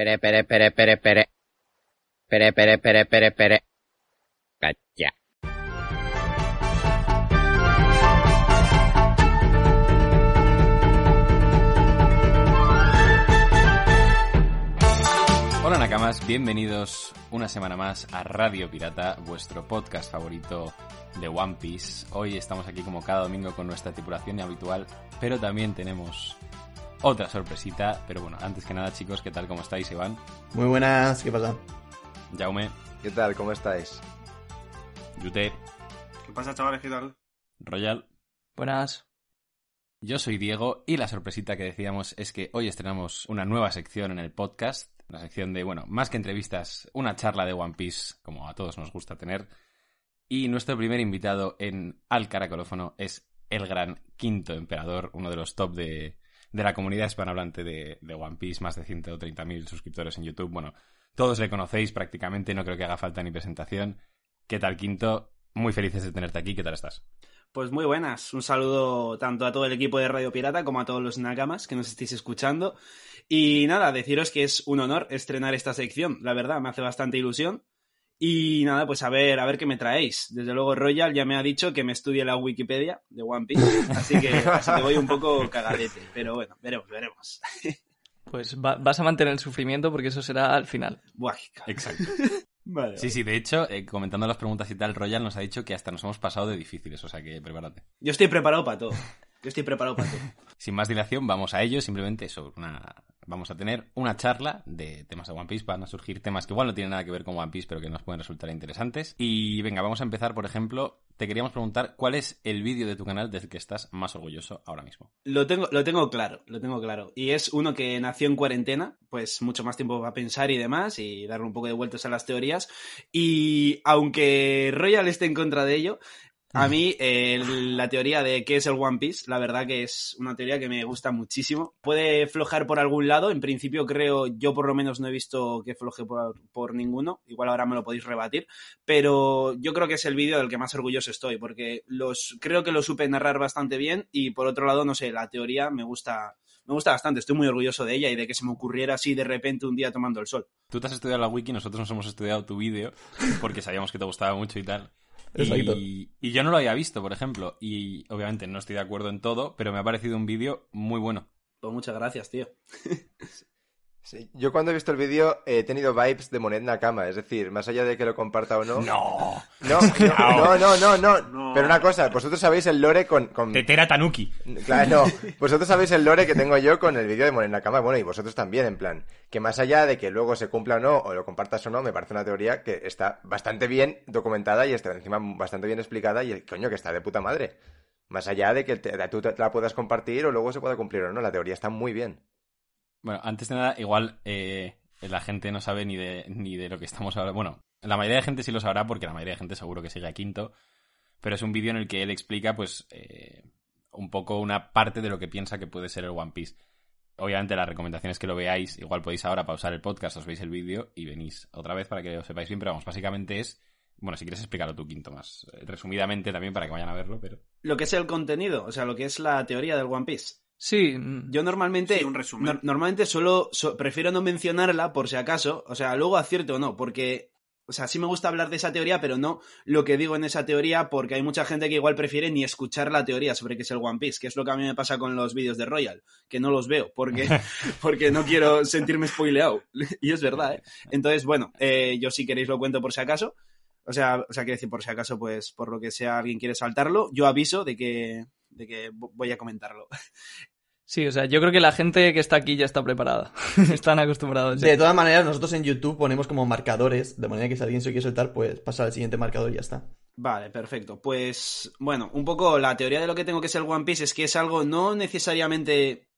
Pere, pere, pere, pere, pere. Pere, pere, pere, pere, pere. Cacha. Hola Nakamas, bienvenidos una semana más a Radio Pirata, vuestro podcast favorito de One Piece. Hoy estamos aquí como cada domingo con nuestra tripulación habitual, pero también tenemos otra sorpresita. Pero bueno, antes que nada chicos, ¿qué tal? ¿Cómo estáis, Iván? Muy buenas, ¿qué pasa? Jaume, ¿Qué tal? ¿Cómo estáis? Yute, ¿Qué pasa, chavales? ¿Qué tal? Royal. Buenas. Yo soy Diego y la sorpresita que decíamos es que hoy estrenamos una nueva sección en el podcast, una sección de, bueno, más que entrevistas, una charla de One Piece, como a todos nos gusta tener. Y nuestro primer invitado en Al Caracolófono es el gran Quinto Emperador, uno de los top de, de la comunidad hispanohablante de, de One Piece, más de 130.000 suscriptores en YouTube. Bueno, todos le conocéis prácticamente, no creo que haga falta ni presentación. ¿Qué tal, Quinto? Muy felices de tenerte aquí, ¿qué tal estás? Pues muy buenas. Un saludo tanto a todo el equipo de Radio Pirata como a todos los Nakamas que nos estéis escuchando. Y nada, deciros que es un honor estrenar esta sección. La verdad, me hace bastante ilusión. Y nada, pues a ver, a ver qué me traéis. Desde luego Royal ya me ha dicho que me estudie la Wikipedia de One Piece, así que, así que voy un poco cagadete. Pero bueno, veremos, veremos. Pues va- vas a mantener el sufrimiento porque eso será al final. Buah. Exacto. Vale, Sí, sí, de hecho, eh, comentando las preguntas y tal, Royal nos ha dicho que hasta nos hemos pasado de difíciles, o sea que prepárate. Yo estoy preparado para todo. Yo estoy preparado para todo. Sin más dilación, vamos a ello, simplemente eso, una... vamos a tener una charla de temas de One Piece, van a surgir temas que igual no tienen nada que ver con One Piece, pero que nos pueden resultar interesantes. Y venga, vamos a empezar, por ejemplo, te queríamos preguntar cuál es el vídeo de tu canal del que estás más orgulloso ahora mismo. Lo tengo, lo tengo claro, lo tengo claro. Y es uno que nació en cuarentena, pues mucho más tiempo para pensar y demás, y darle un poco de vueltas a las teorías. Y aunque Royal esté en contra de ello, a mí eh, la teoría de qué es el One Piece, la verdad que es una teoría que me gusta muchísimo. Puede flojar por algún lado, en principio creo, yo por lo menos no he visto que floje por, por ninguno, igual ahora me lo podéis rebatir, pero yo creo que es el vídeo del que más orgulloso estoy, porque los creo que lo supe narrar bastante bien y por otro lado, no sé, la teoría me gusta, me gusta bastante, estoy muy orgulloso de ella y de que se me ocurriera así de repente un día tomando el sol. Tú te has estudiado la wiki, nosotros nos hemos estudiado tu vídeo, porque sabíamos que te gustaba mucho y tal. Exacto. Y, y yo no lo había visto, por ejemplo, y obviamente no estoy de acuerdo en todo, pero me ha parecido un vídeo muy bueno. Pues muchas gracias, tío. Sí, yo cuando he visto el vídeo he tenido vibes de Monet Nakama, es decir, más allá de que lo comparta o no. ¡No! No, no, no, no, no, No. Pero una cosa, vosotros sabéis el lore con... con... Tetera Tanuki. Claro, no. Vosotros sabéis el lore que tengo yo con el vídeo de Monet Nakama, bueno, y vosotros también, en plan, que más allá de que luego se cumpla o no, o lo compartas o no, me parece una teoría que está bastante bien documentada y está encima bastante bien explicada y, coño, que está de puta madre. Más allá de que te- tú te la puedas compartir o luego se pueda cumplir o no, la teoría está muy bien. Bueno, antes de nada, igual eh, la gente no sabe ni de, ni de lo que estamos hablando. Bueno, la mayoría de gente sí lo sabrá porque la mayoría de gente seguro que sigue a Quinto. Pero es un vídeo en el que él explica, pues, eh, un poco una parte de lo que piensa que puede ser el One Piece. Obviamente, la recomendación es que lo veáis. Igual podéis ahora pausar el podcast, os veis el vídeo y venís otra vez para que lo sepáis bien. Pero vamos, básicamente es. Bueno, si quieres explicarlo tú, Quinto, más eh, resumidamente también para que vayan a verlo, pero. Lo que es el contenido, o sea, lo que es la teoría del One Piece. Sí, mm, Yo normalmente, Sí, un resumen. nor- normalmente solo so- prefiero no mencionarla por si acaso, o sea, luego acierto o no, porque, o sea, sí me gusta hablar de esa teoría, pero no lo que digo en esa teoría, porque hay mucha gente que igual prefiere ni escuchar la teoría sobre qué es el One Piece, que es lo que a mí me pasa con los vídeos de Royal, que no los veo, porque, porque no quiero sentirme spoileado, y es verdad, ¿eh? Entonces, bueno, eh, yo si queréis lo cuento por si acaso, o sea, o sea, quiero decir, por si acaso, pues, por lo que sea, alguien quiere saltarlo, yo aviso de que, de que vo- voy a comentarlo. Sí, o sea, yo creo que la gente que está aquí ya está preparada. Están acostumbrados. ya. De todas maneras, nosotros en YouTube ponemos como marcadores, de manera que si alguien se quiere soltar, pues pasa al siguiente marcador y ya está. Vale, perfecto. Pues, bueno, un poco la teoría de lo que tengo que ser el One Piece es que es algo no necesariamente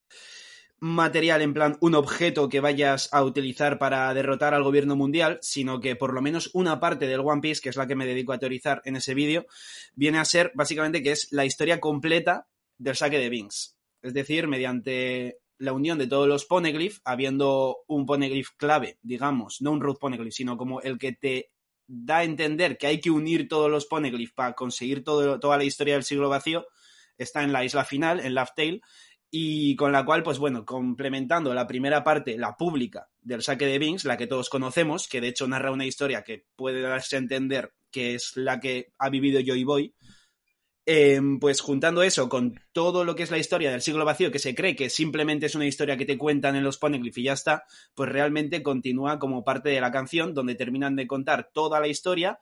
material en plan un objeto que vayas a utilizar para derrotar al gobierno mundial, sino que por lo menos una parte del One Piece, que es la que me dedico a teorizar en ese vídeo, viene a ser básicamente que es la historia completa del saque de Binks. Es decir, mediante la unión de todos los poneglyph, habiendo un poneglyph clave, digamos, no un root poneglyph, sino como el que te da a entender que hay que unir todos los poneglyph para conseguir toda la historia del siglo vacío, está en la isla final, en Laugh Tale, y con la cual, pues bueno, complementando la primera parte, la pública del saque de Binks, la que todos conocemos, que de hecho narra una historia que puede darse a entender que es la que ha vivido Joy Boy, eh, pues juntando eso con todo lo que es la historia del siglo vacío, que se cree que simplemente es una historia que te cuentan en los Poneglyph y ya está, pues realmente continúa como parte de la canción, donde terminan de contar toda la historia.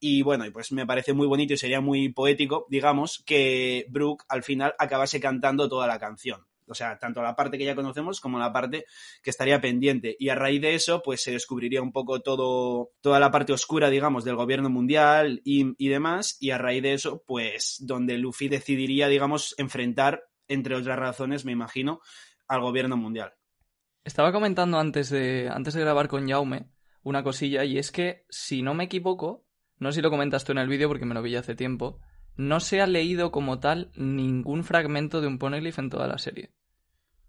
Y bueno, pues me parece muy bonito y sería muy poético, digamos, que Brooke al final acabase cantando toda la canción. O sea, tanto la parte que ya conocemos como la parte que estaría pendiente. Y a raíz de eso, pues se descubriría un poco todo, toda la parte oscura, digamos, del gobierno mundial y, demás. Y a raíz de eso, pues donde Luffy decidiría, digamos, enfrentar, entre otras razones, me imagino, al gobierno mundial. Estaba comentando antes de, antes de grabar con Jaume una cosilla, y es que, si no me equivoco, no sé si lo comentas tú en el vídeo porque me lo vi hace tiempo, no se ha leído como tal ningún fragmento de un poneglyph en toda la serie.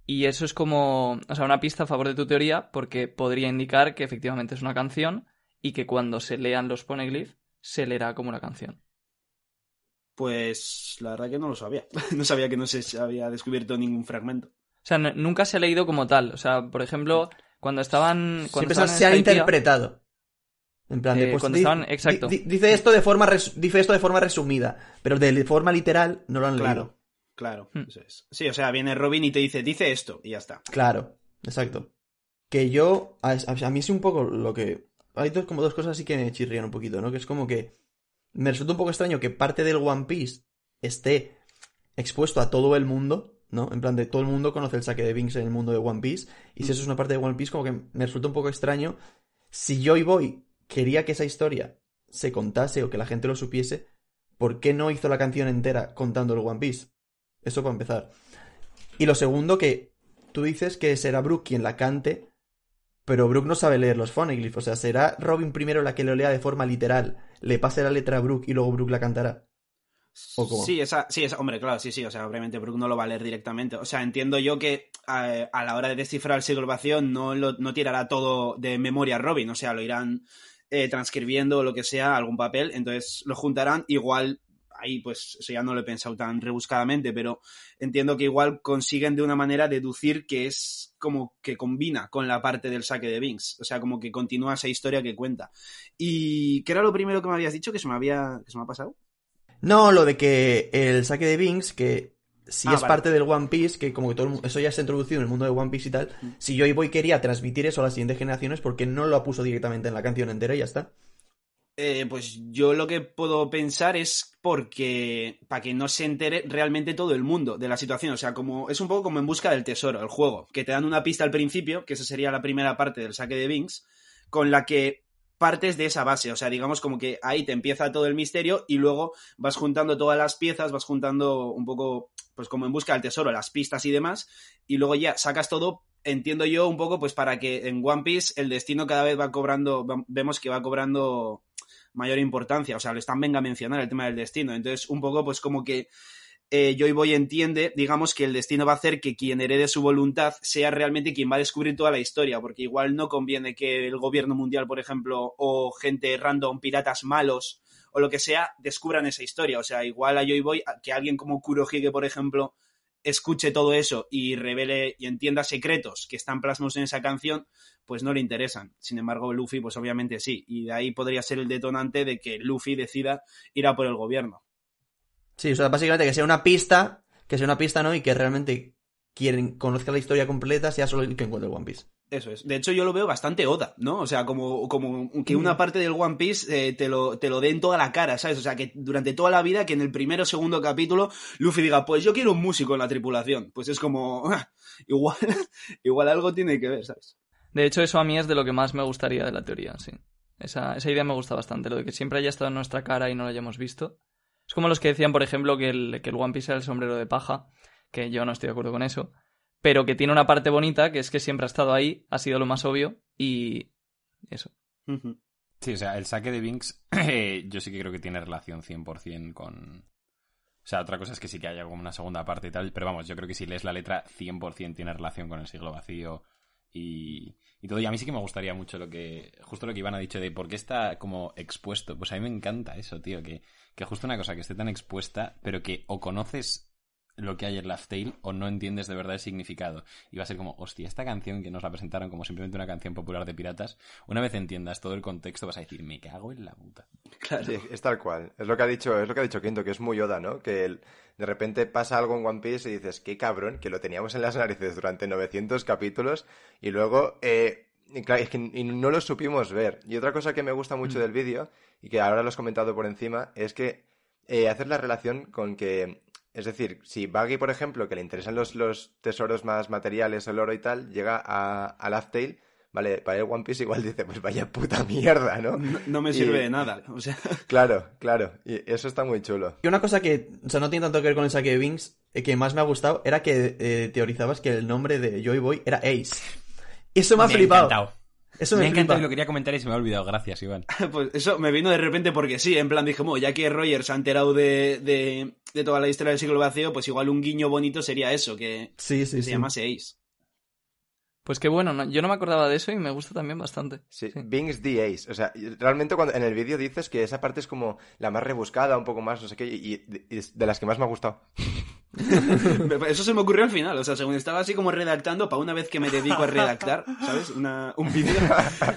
Y eso es como, o sea, una pista a favor de tu teoría porque podría indicar que efectivamente es una canción y que cuando se lean los poneglyph se leerá como una canción. Pues la verdad que no lo sabía. no sabía que no se había descubierto ningún fragmento. O sea, nunca se ha leído como tal. O sea, por ejemplo, cuando estaban... Cuando Siempre estaban se han Skypiea- interpretado. En plan de, Eh, pues, cuando di- estaban- exacto. di- dice esto de forma res- dice esto de forma resumida, pero de forma literal no lo han Claro, leído. Claro. Hmm. Eso es. Sí, o sea, viene Robin y te dice, dice esto, y ya está. Claro, exacto. Que yo, a, a- a mí sí un poco lo que... Hay dos, como dos cosas así que me chirrían un poquito, ¿no? Que es como que me resulta un poco extraño que parte del One Piece esté expuesto a todo el mundo, ¿no? En plan de todo el mundo conoce el saque de Binks en el mundo de One Piece, y si eso es una parte de One Piece, como que me resulta un poco extraño. Si Joy Boy quería que esa historia se contase o que la gente lo supiese, ¿por qué no hizo la canción entera contando el One Piece? Eso para empezar. Y lo segundo, que tú dices que será Brooke quien la cante, pero Brooke no sabe leer los phoneglyphs. O sea, será Robin primero la que lo lea de forma literal, le pase la letra a Brooke y luego Brooke la cantará. ¿O cómo? Sí, esa, sí, esa, hombre, claro, sí, sí, o sea, obviamente Brooke no lo va a leer directamente. O sea, entiendo yo que a la hora de descifrar el siglo vacío no, lo, no tirará todo de memoria Robin, o sea, lo irán eh, transcribiendo o lo que sea, algún papel, entonces lo juntarán, igual ahí pues eso ya no lo he pensado tan rebuscadamente, pero entiendo que igual consiguen de una manera deducir que es como que combina con la parte del saque de Binks, o sea, como que continúa esa historia que cuenta. ¿Y qué era lo primero que me habías dicho que se me había que se me ha pasado? No, lo de que el saque de Binks, que si Ah, es vale. parte del One Piece, que como que todo eso ya se ha introducido en el mundo de One Piece y tal, si Joy Boy quería transmitir eso a las siguientes generaciones, ¿por qué no lo puso directamente en la canción entera y ya está? Eh, pues yo lo que puedo pensar es porque para que no se entere realmente todo el mundo de la situación, o sea, como es un poco como en busca del tesoro, el juego, que te dan una pista al principio, que esa sería la primera parte del saque de Binks, con la que partes de esa base, o sea, digamos como que ahí te empieza todo el misterio y luego vas juntando todas las piezas, vas juntando un poco, pues como en busca del tesoro, las pistas y demás, y luego ya sacas todo, entiendo yo un poco, pues para que en One Piece el destino cada vez va cobrando, vemos que va cobrando mayor importancia, o sea, lo están venga a mencionar el tema del destino, entonces un poco pues como que eh, Joy Boy entiende, digamos, que el destino va a hacer que quien herede su voluntad sea realmente quien va a descubrir toda la historia, porque igual no conviene que el gobierno mundial, por ejemplo, o gente random, piratas malos o lo que sea, descubran esa historia. O sea, igual a Joy Boy, que alguien como Kurohige, por ejemplo, escuche todo eso y revele y entienda secretos que están plasmados en esa canción, pues no le interesan. Sin embargo, Luffy, pues obviamente sí. Y de ahí podría ser el detonante de que Luffy decida ir a por el gobierno. Sí, o sea, básicamente que sea una pista, que sea una pista, ¿no? Y que realmente quien conozca la historia completa sea solo el que encuentre el One Piece. Eso es. De hecho, yo lo veo bastante Oda, ¿no? O sea, como, como que una parte del One Piece eh, te, lo, te lo dé en toda la cara, ¿sabes? O sea, que durante toda la vida, que en el primero o segundo capítulo, Luffy diga, pues yo quiero un músico en la tripulación. Pues es como, igual, igual algo tiene que ver, ¿sabes? De hecho, eso a mí es de lo que más me gustaría de la teoría, sí. Esa, esa idea me gusta bastante, lo de que siempre haya estado en nuestra cara y no lo hayamos visto. Es como los que decían, por ejemplo, que el, que el One Piece era el sombrero de paja, que yo no estoy de acuerdo con eso. pero que tiene una parte bonita, que es que siempre ha estado ahí, ha sido lo más obvio, y eso. Sí, o sea, el saque de Binks eh, yo sí que creo que tiene relación 100% con... O sea, otra cosa es que sí que haya como una segunda parte y tal, pero vamos, yo creo que si lees la letra 100% tiene relación con el siglo vacío y, y todo. Y a mí sí que me gustaría mucho lo que... Justo lo que Iván ha dicho de por qué está como expuesto. Pues a mí me encanta eso, tío, que, que justo una cosa que esté tan expuesta, pero que o conoces lo que hay en Laugh Tale o no entiendes de verdad el significado. Y va a ser como, hostia, esta canción que nos la presentaron como simplemente una canción popular de piratas, una vez entiendas todo el contexto vas a decir, me cago en la puta. Claro. Sí, es tal cual. Es lo que ha dicho, es lo que ha dicho Quinto, que es muy Yoda, ¿no? Que el- de repente pasa algo en One Piece y dices, qué cabrón, que lo teníamos en las narices durante 900 capítulos y luego, eh, y claro, es que y no lo supimos ver. Y otra cosa que me gusta mucho del vídeo, y que ahora lo has comentado por encima, es que eh, hacer la relación con que, es decir, si Baggy, por ejemplo, que le interesan los, los tesoros más materiales, el oro y tal, llega a, a Laugh Tale, vale, para el One Piece igual dice, pues vaya puta mierda, ¿no? No, no me Y- sirve de nada. O sea, Claro, claro. Y eso está muy chulo. Y una cosa que, o sea, no tiene tanto que ver con el saque de Binks, eh, que más me ha gustado, era que eh, teorizabas que el nombre de Joy Boy era Ace. Eso me ha flipado. encantado. Eso Me me, ha encantado flipa. y lo quería comentar y se me ha olvidado. Gracias, Iván. pues eso me vino de repente porque sí, en plan dije, "Mo, ya que Roger se ha enterado de, de, de toda la historia del siglo vacío, pues igual un guiño bonito sería eso, que, Sí, sí, que se sí. llamase Ace. Pues qué bueno, ¿no? yo no me acordaba de eso y me gusta también bastante. Sí, Sí. Bing's the Ace. O sea, realmente cuando en el vídeo dices que esa parte es como la más rebuscada, un poco más, no sé qué, y, y- y es de las que más me ha gustado. Eso se me ocurrió al final, o sea, según estaba así como redactando, para una vez que me dedico a redactar, ¿sabes? Una- un vídeo,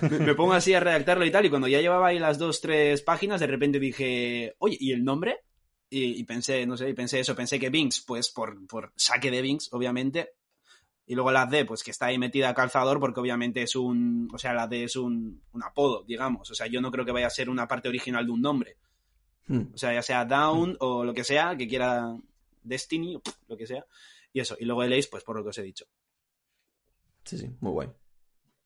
me, me pongo así a redactarlo y tal, y cuando ya llevaba ahí las dos, tres páginas, de repente dije, oye, ¿y el nombre? Y, y pensé, no sé, y pensé eso, pensé que Binks, pues por, por saque de Binks, obviamente, y luego la D, pues que está ahí metida a calzador, porque obviamente es un, o sea, la D es un, un apodo, digamos, o sea, yo no creo que vaya a ser una parte original de un nombre. Hmm. O sea, ya sea Down o lo que sea, que quiera Destiny, o lo que sea. Y eso. Y luego el Ace, pues por lo que os he dicho. Sí, sí, muy guay.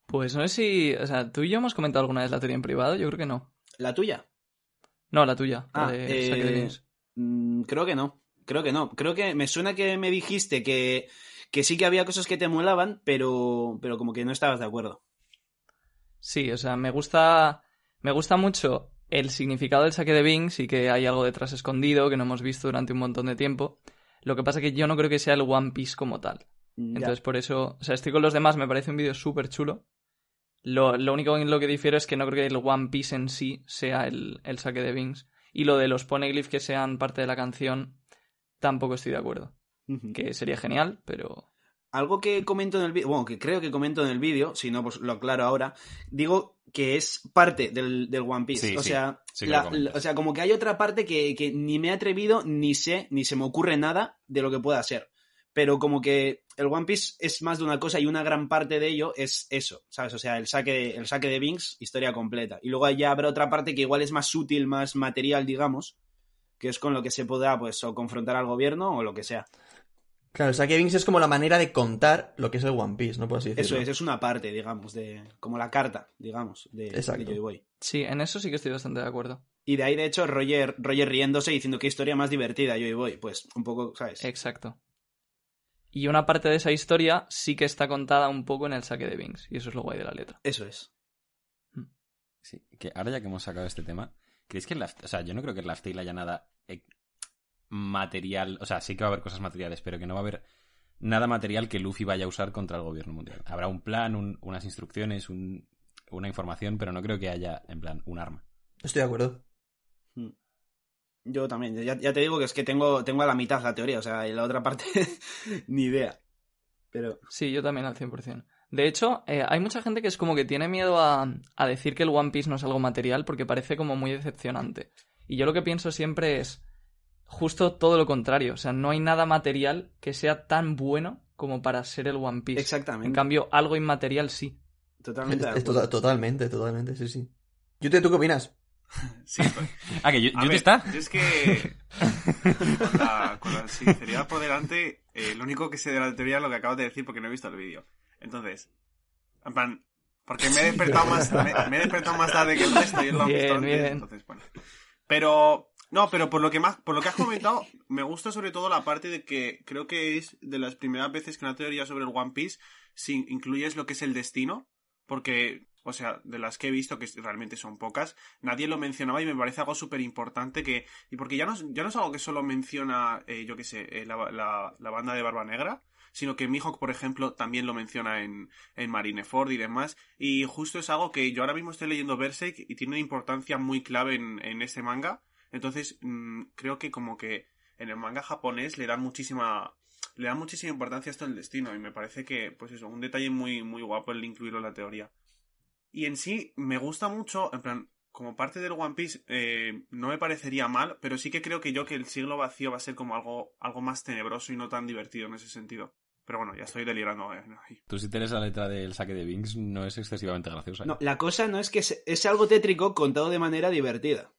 Pues no sé si, o sea, tú y yo hemos comentado alguna vez la teoría en privado, yo creo que no. ¿La tuya? No, la tuya, la Ah, de eh, saque de Binks. mm, creo que no. Creo que no. Creo que me suena que me dijiste que, que sí que había cosas que te molaban, pero, pero como que no estabas de acuerdo. Sí, o sea, me gusta, me gusta mucho el significado del saque de Binks y que hay algo detrás escondido que no hemos visto durante un montón de tiempo. Lo que pasa es que yo no creo que sea el One Piece como tal. Ya. Entonces, por eso, o sea, estoy con los demás, me parece un vídeo súper chulo. Lo, lo único en lo que difiero es que no creo que el One Piece en sí sea el, el saque de Binks. Y lo de los poneglyphs que sean parte de la canción, tampoco estoy de acuerdo. Que sería genial, pero... Algo que comento en el vídeo, bueno, que creo que comento en el vídeo, si no, pues lo aclaro ahora, digo que es parte del, del One Piece. Sí, o, sí, sea, sí la- o sea, como que hay otra parte que, que ni me he atrevido, ni sé, ni se me ocurre nada de lo que pueda ser. Pero como que el One Piece es más de una cosa y una gran parte de ello es eso, ¿sabes? O sea, el saque, el saque de Binks, historia completa. Y luego ya habrá otra parte que igual es más sutil, más material, digamos, que es con lo que se pueda, pues, o confrontar al gobierno o lo que sea. Claro, el saque de Binks es como la manera de contar lo que es el One Piece, ¿no? Por así decirlo. Eso es, es una parte, digamos, de como la carta, digamos, de, Exacto. de Joy Boy. Sí, en eso sí que estoy bastante de acuerdo. Y de ahí, de hecho, Roger, Roger riéndose y diciendo qué historia más divertida, Joy Boy. Pues un poco, ¿sabes? Exacto. Y una parte de esa historia sí que está contada un poco en el saque de Binks. Y eso es lo guay de la letra. Eso es. Sí, que ahora ya que hemos sacado este tema, ¿creéis que en Laugh- o sea, yo no creo que en Tale haya nada eh, material, o sea, sí que va a haber cosas materiales, pero que no va a haber nada material que Luffy vaya a usar contra el gobierno mundial. Habrá un plan, un- unas instrucciones, un- una información, pero no creo que haya, en plan, un arma. Estoy de acuerdo. Yo también. Ya, ya te digo que es que tengo, tengo a la mitad la teoría, o sea, y la otra parte, ni idea. Pero. Sí, yo también al 100%. De hecho, eh, hay mucha gente que es como que tiene miedo a, a decir que el One Piece no es algo material porque parece como muy decepcionante. Y yo lo que pienso siempre es justo todo lo contrario. O sea, no hay nada material que sea tan bueno como para ser el One Piece. Exactamente. En cambio, algo inmaterial sí. Totalmente. Es- es acuerdo. tota- totalmente, totalmente, sí, sí. Yute, ¿tú qué opinas? Sí, pues, Ah, que yo, yo te ver, está. yo es que con la, con la sinceridad por delante, eh, lo único que sé de la teoría es lo que acabas de decir porque no he visto el vídeo. Entonces, en plan, porque me he despertado más, me, me he despertado más tarde que el resto y él lo Bien, visto antes, entonces, bueno. Pero No, pero por lo que más, por lo que has comentado, me gusta sobre todo la parte de que creo que es de las primeras veces que una teoría sobre el One Piece si incluyes lo que es el destino, porque, o sea, de las que he visto, que realmente son pocas, nadie lo mencionaba y me parece algo súper importante que, y porque ya no, es- ya no es algo que solo menciona, eh, yo qué sé, eh, la, la- la banda de Barba Negra, sino que Mihawk, por ejemplo, también lo menciona en, en Marineford y demás, y justo es algo que yo ahora mismo estoy leyendo Berserk y tiene una importancia muy clave en, en este manga, entonces mm, creo que como que en el manga japonés le dan muchísima le dan muchísima importancia a esto del destino y me parece que pues eso un detalle muy muy guapo el incluirlo en la teoría y en sí me gusta mucho en plan como parte del One Piece eh, no me parecería mal pero sí que creo que yo que el siglo vacío va a ser como algo algo más tenebroso y no tan divertido en ese sentido pero bueno ya estoy delirando eh, ahí. Tú si tienes la letra del saque de Binks no es excesivamente graciosa. ¿eh? No, la cosa no es que es, es algo tétrico contado de manera divertida.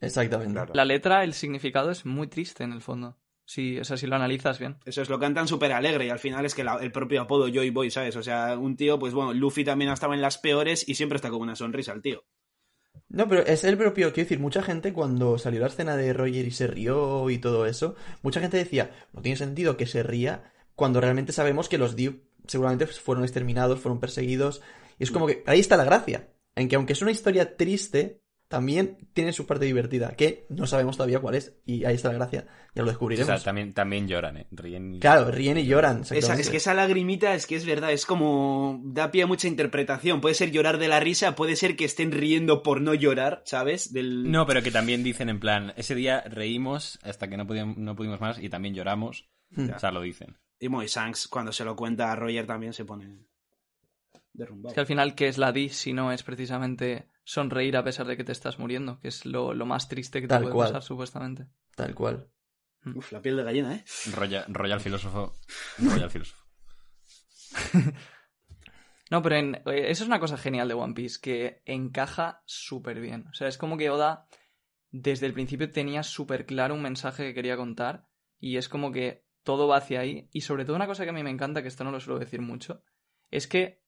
Exactamente. Claro. La letra, el significado es muy triste en el fondo. Sí, o sea, si lo analizas bien. Eso es, lo cantan súper alegre y al final es que la- el propio apodo Joy Boy, ¿sabes? O sea, un tío, pues bueno, Luffy también estaba en las peores y siempre está con una sonrisa el tío. No, pero es el propio, quiero decir, mucha gente cuando salió la escena de Roger y se rió y todo eso, mucha gente decía, no tiene sentido que se ría cuando realmente sabemos que los Div seguramente fueron exterminados, fueron perseguidos, y es como que ahí está la gracia, en que aunque es una historia triste, también tiene su parte divertida, que no sabemos todavía cuál es, y ahí está la gracia, ya lo O descubriremos. sea, también, también lloran, ¿eh? Ríen y... Claro, ríen y lloran. Esa, es que esa lagrimita es que es verdad, es como da pie a mucha interpretación. Puede ser llorar de la risa, puede ser que estén riendo por no llorar, ¿sabes? Del... No, pero que también dicen en plan, ese día reímos hasta que no, podíamos, no pudimos más y también lloramos. Hmm. O sea, lo dicen. Y Moy Shanks, cuando se lo cuenta a Roger, también se pone derrumbado. Es que al final, ¿qué es la D si no es precisamente sonreír a pesar de que te estás muriendo? Que es lo, lo más triste que te Tal puede cual. pasar, supuestamente. Tal cual. Uf, la piel de gallina, ¿eh? Royal, Royal Filósofo. Royal Filósofo. No, pero en- eh, eso es una cosa genial de One Piece, que encaja súper bien. O sea, es como que Oda desde el principio tenía súper claro un mensaje que quería contar y es como que todo va hacia ahí. Y sobre todo una cosa que a mí me encanta, que esto no lo suelo decir mucho, es que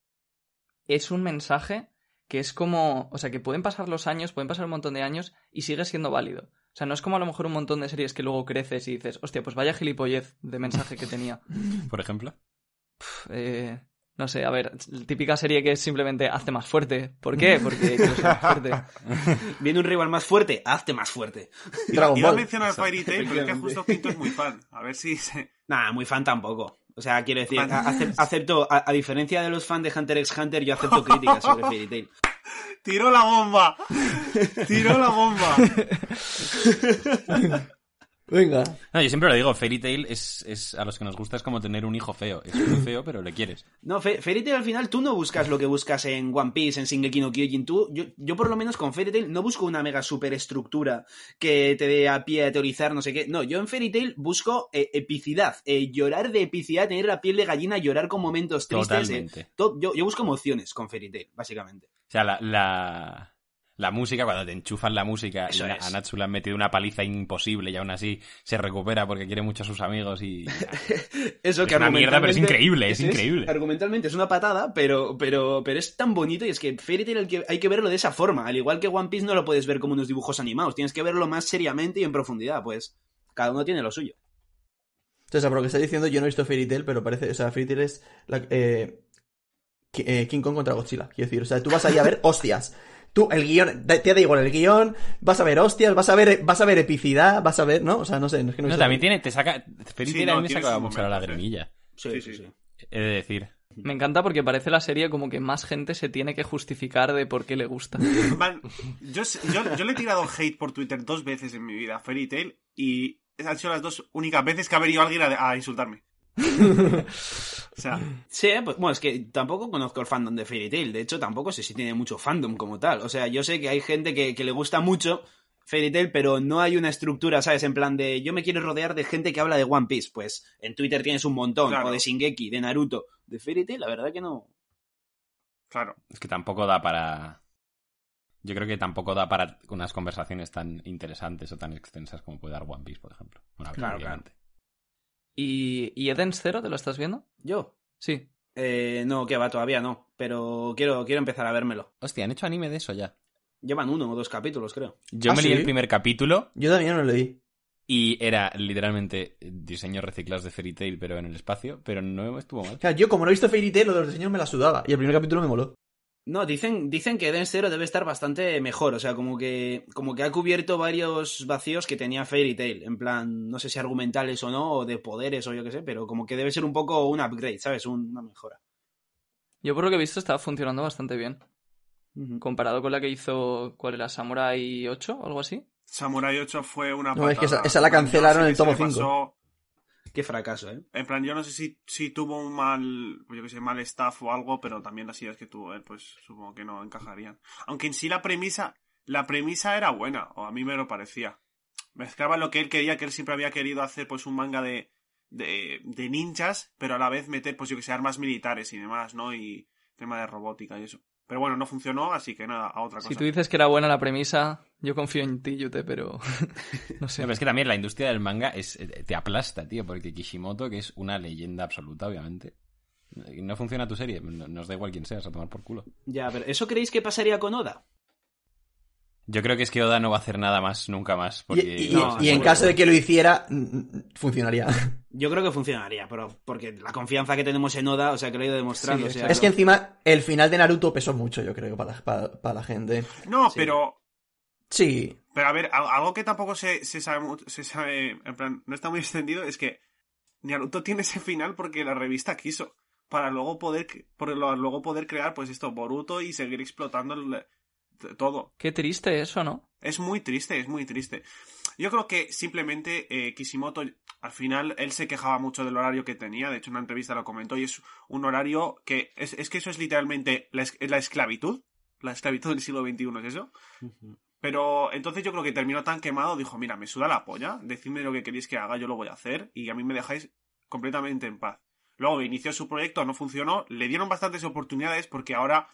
es un mensaje que es como, o sea, que pueden pasar los años, pueden pasar un montón de años y sigue siendo válido. O sea, no es como a lo mejor un montón de series que luego creces y dices, hostia, pues vaya gilipollez de mensaje que tenía. Por ejemplo. Eh, no sé, a ver, típica serie que es simplemente hazte más fuerte. ¿Por qué? Porque quiero ser más fuerte. Viene un rival más fuerte, hazte más fuerte. Dragon iba a mencionar Fairy Tail pero es que justo Pinto es muy fan a ver si se... Nah, muy fan tampoco. O sea, quiero decir, acepto, a, a diferencia de los fans de Hunter x Hunter, yo acepto críticas sobre Fairy Tail. tiró la bomba. Tiró la bomba Venga. No, yo siempre lo digo, Fairy Tail es, es a los que nos gusta es como tener un hijo feo. Es muy feo, pero le quieres. No, Fe- Fairy Tail al final tú no buscas lo que buscas en One Piece, en Shingeki no Kyojin. Tú, yo, yo por lo menos con Fairy Tail no busco una mega superestructura que te dé a pie a teorizar, no sé qué. No, yo en Fairy Tail busco eh, epicidad, eh, llorar de epicidad, tener la piel de gallina, llorar con momentos tristes. eh, Totalmente. to- yo, yo busco emociones con Fairy Tail, básicamente. O sea, la, la, la música, cuando te enchufan la música Eso y a- Natsu le han metido una paliza imposible y aún así se recupera porque quiere mucho a sus amigos y... Eso Es que una mierda, pero es increíble, es increíble. Argumentalmente es una patada, pero, pero, pero es tan bonito y es que Fairy Tail hay que, verlo de esa forma. Al igual que One Piece no lo puedes ver como unos dibujos animados, tienes que verlo más seriamente y en profundidad, pues cada uno tiene lo suyo. Entonces, por lo que está diciendo, yo no he visto Fairy Tail, pero parece, o sea, Fairy Tail es la- eh, eh, King Kong contra Godzilla, quiero decir, o sea, tú vas ahí a ver hostias. Tú, el guion, te da igual el guion, vas a ver hostias, vas a ver, vas a ver epicidad, vas a ver, ¿no? O sea, no sé, no es que no, No, sé. también tiene, te saca... Fairy Sí, no, me la lagrimilla. Sí, Sí, sí. He de decir. Me encanta porque parece la serie como que más gente se tiene que justificar de por qué le gusta. Man, yo, yo, yo le he tirado hate por Twitter dos veces en mi vida a Fairy Tail y han sido las dos únicas veces que ha venido alguien a, a insultarme. o sea, Sí, pues, bueno, es que tampoco conozco el fandom de Fairy Tail. De hecho, tampoco sé si tiene mucho fandom como tal. O sea, yo sé que hay gente que, que le gusta mucho Fairy Tail, pero no hay una estructura, ¿sabes? En plan de yo me quiero rodear de gente que habla de One Piece. Pues en Twitter tienes un montón, Claro. o de Shingeki, de Naruto. De Fairy Tail, la verdad que no. claro. Es que tampoco da para... Yo creo que tampoco da para unas conversaciones tan interesantes o tan extensas como puede dar One Piece, por ejemplo. Claro, obviamente. ¿Y, ¿Y Eden Zero te lo estás viendo? ¿Yo? Sí. Eh, no, que va, todavía no. Pero quiero, quiero empezar a vérmelo. Hostia, han hecho anime de eso ya. Llevan uno o dos capítulos, creo. Yo ¿Ah, me leí sí? el primer capítulo Yo también lo leí. y era literalmente diseños reciclados de Fairy Tail, pero en el espacio, pero no estuvo mal. O sea, yo como no he visto Fairy Tail, lo de los diseños me la sudaba. Y el primer capítulo me moló. No, dicen, dicen que Eden Zero debe estar bastante mejor. O sea, como que, como que ha cubierto varios vacíos que tenía Fairy Tail. En plan, no sé si argumentales o no, o de poderes o yo qué sé, pero como que debe ser un poco un upgrade, ¿sabes? Un- Una mejora. Yo por lo que he visto estaba funcionando bastante bien. Comparado con la que hizo, ¿cuál era? ¿Samurai 8 o algo así? Samurai 8 fue una No, es que esa- la cancelaron en el tomo se le cinco. pasó- Qué fracaso, ¿eh? En plan, yo no sé si, si tuvo un mal, yo que sé, mal staff o algo, pero también las ideas que tuvo él, pues supongo que no encajarían. Aunque en sí la premisa, la premisa era buena, o a mí me lo parecía. Mezclaba lo que él quería, que él siempre había querido hacer, pues un manga de, de, de ninjas, pero a la vez meter, pues yo que sé, armas militares y demás, ¿no? Y tema de robótica y eso. Pero bueno, no funcionó, así que nada, a otra cosa. Si tú dices que era buena la premisa, yo confío en ti, Yute, pero no sé. No, pero es que también la industria del manga es, eh, te aplasta, tío, porque Kishimoto, que es una leyenda absoluta, obviamente. No funciona tu serie, no- nos da igual quién seas, a tomar por culo. Ya, pero ¿eso creéis que pasaría con Oda? Yo creo que es que Oda no va a hacer nada más, nunca más. Y, Porque... y- No, y en caso de que lo hiciera, mm, mm, funcionaría. Yo creo que funcionaría, pero porque la confianza que tenemos en Oda, o sea, que lo he ido demostrando. Sí, o sea, es que encima, el final de Naruto pesó mucho, yo creo, para, para, para la gente. No, Sí. pero Sí. Pero a ver, al- algo que tampoco se, se sabe mucho, se sabe, en plan, no está muy extendido, es que Naruto tiene ese final porque la revista quiso. Para luego poder, por luego poder crear, pues esto, Boruto y seguir explotando el- todo. Qué triste eso, ¿no? Es muy triste, es muy triste. Yo creo que simplemente eh, Kishimoto, al final, él se quejaba mucho del horario que tenía. De hecho, en una entrevista lo comentó y es un horario que. Es, es que eso es literalmente la, es- la esclavitud. La esclavitud del siglo XXI es eso. Pero entonces yo creo que terminó tan quemado, dijo, mira, me suda la polla, decidme lo que queréis que haga, yo lo voy a hacer y a mí me dejáis completamente en paz. Luego inició su proyecto, no funcionó, le dieron bastantes oportunidades porque ahora,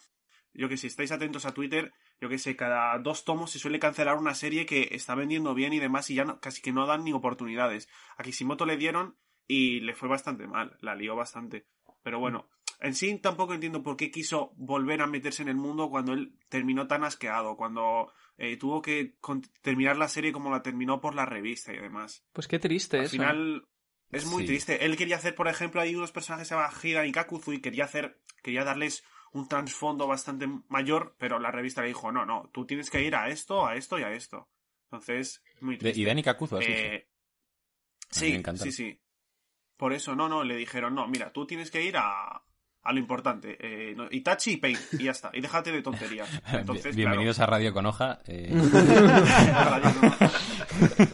yo que sé, si estáis atentos a Twitter, yo que sé, cada dos tomos se suele cancelar una serie que está vendiendo bien y demás y ya no- casi que no dan ni oportunidades. A Kishimoto le dieron y le fue bastante mal, la lió bastante. Pero bueno, en sí tampoco entiendo por qué quiso volver a meterse en el mundo cuando él terminó tan asqueado, cuando eh, tuvo que terminar la serie como la terminó por la revista y demás. Pues qué triste Al eso. final es muy Sí. triste. Él quería hacer, por ejemplo, hay unos personajes que se llaman Hira y Kakuzu y quería hacer, quería darles un trasfondo bastante mayor, pero la revista le dijo, no, no, tú tienes que ir a esto, a esto y a esto. Entonces, muy De- triste. y Dani Kakuzu, así. Eh, sí, me sí, sí. Por eso, no, no, le dijeron, no, mira, tú tienes que ir a, a lo importante. Eh, no, Itachi y Pain, y ya está. Y déjate de tonterías. Entonces, Bienvenidos a Radio Conoja. eh, claro.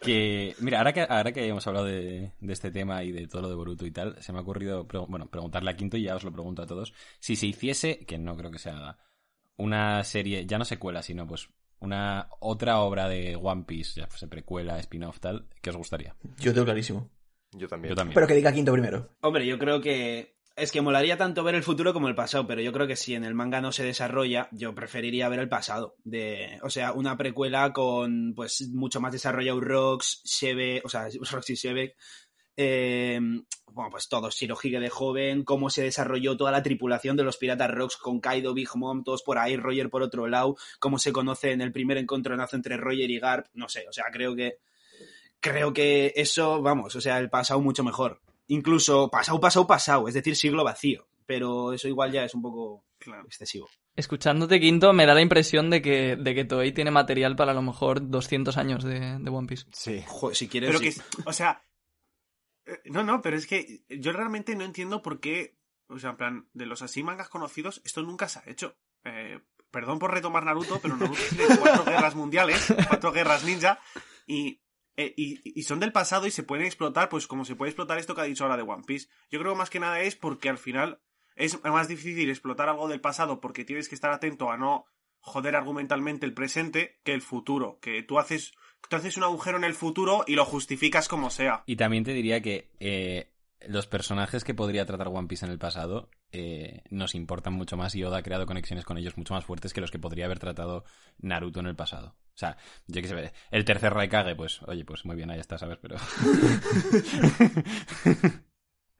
que, mira, ahora que, ahora que hemos hablado de, de este tema y de todo lo de Boruto y tal, se me ha ocurrido pre- bueno, preguntarle a Quinto y ya os lo pregunto a todos. Si se hiciese, que no creo que se haga, una serie, ya no secuela, sino pues una otra obra de One Piece, ya fuese precuela, spin-off, tal, ¿qué os gustaría? Yo tengo clarísimo. Yo también. Yo también. Pero que diga quinto primero. Hombre, yo creo que es que molaría tanto ver el futuro como el pasado, pero yo creo que si en el manga no se desarrolla, yo preferiría ver el pasado. De, o sea, una precuela con pues mucho más desarrollado Rox, Shebe, o sea, Rox y Shebek. eh, bueno, pues todo, Shirohige de joven, cómo se desarrolló toda la tripulación de los piratas Rocks con Kaido, Big Mom, todos por ahí, Roger por otro lado, cómo se conoce en el primer encontronazo entre Roger y Garp, no sé, o sea, creo que creo que eso, vamos, o sea, el pasado mucho mejor. Incluso pasado, pasado, pasado, es decir, siglo vacío. Pero eso igual ya es un poco Claro. excesivo. Escuchándote, Quinto, me da la impresión de que, de que Toei tiene material para a lo mejor 200 años de, de One Piece. Sí. Joder, si quieres. Pero sí. que, o sea, eh, no, no, pero es que yo realmente no entiendo por qué, o sea, en plan, de los así mangas conocidos, esto nunca se ha hecho. Eh, perdón por retomar Naruto, pero Naruto tiene cuatro guerras mundiales, cuatro guerras ninja, y, eh, y, y son del pasado y se pueden explotar, pues como se puede explotar esto que ha dicho ahora de One Piece. Yo creo que más que nada es porque al final es más difícil explotar algo del pasado porque tienes que estar atento a no joder argumentalmente el presente que el futuro. Que tú haces, tú haces un agujero en el futuro y lo justificas como sea. Y también te diría que eh, los personajes que podría tratar One Piece en el pasado eh, nos importan mucho más y Oda ha creado conexiones con ellos mucho más fuertes que los que podría haber tratado Naruto en el pasado. O sea, yo qué sé, el tercer Raikage, pues, oye, pues muy bien, ahí está, ¿sabes? Pero...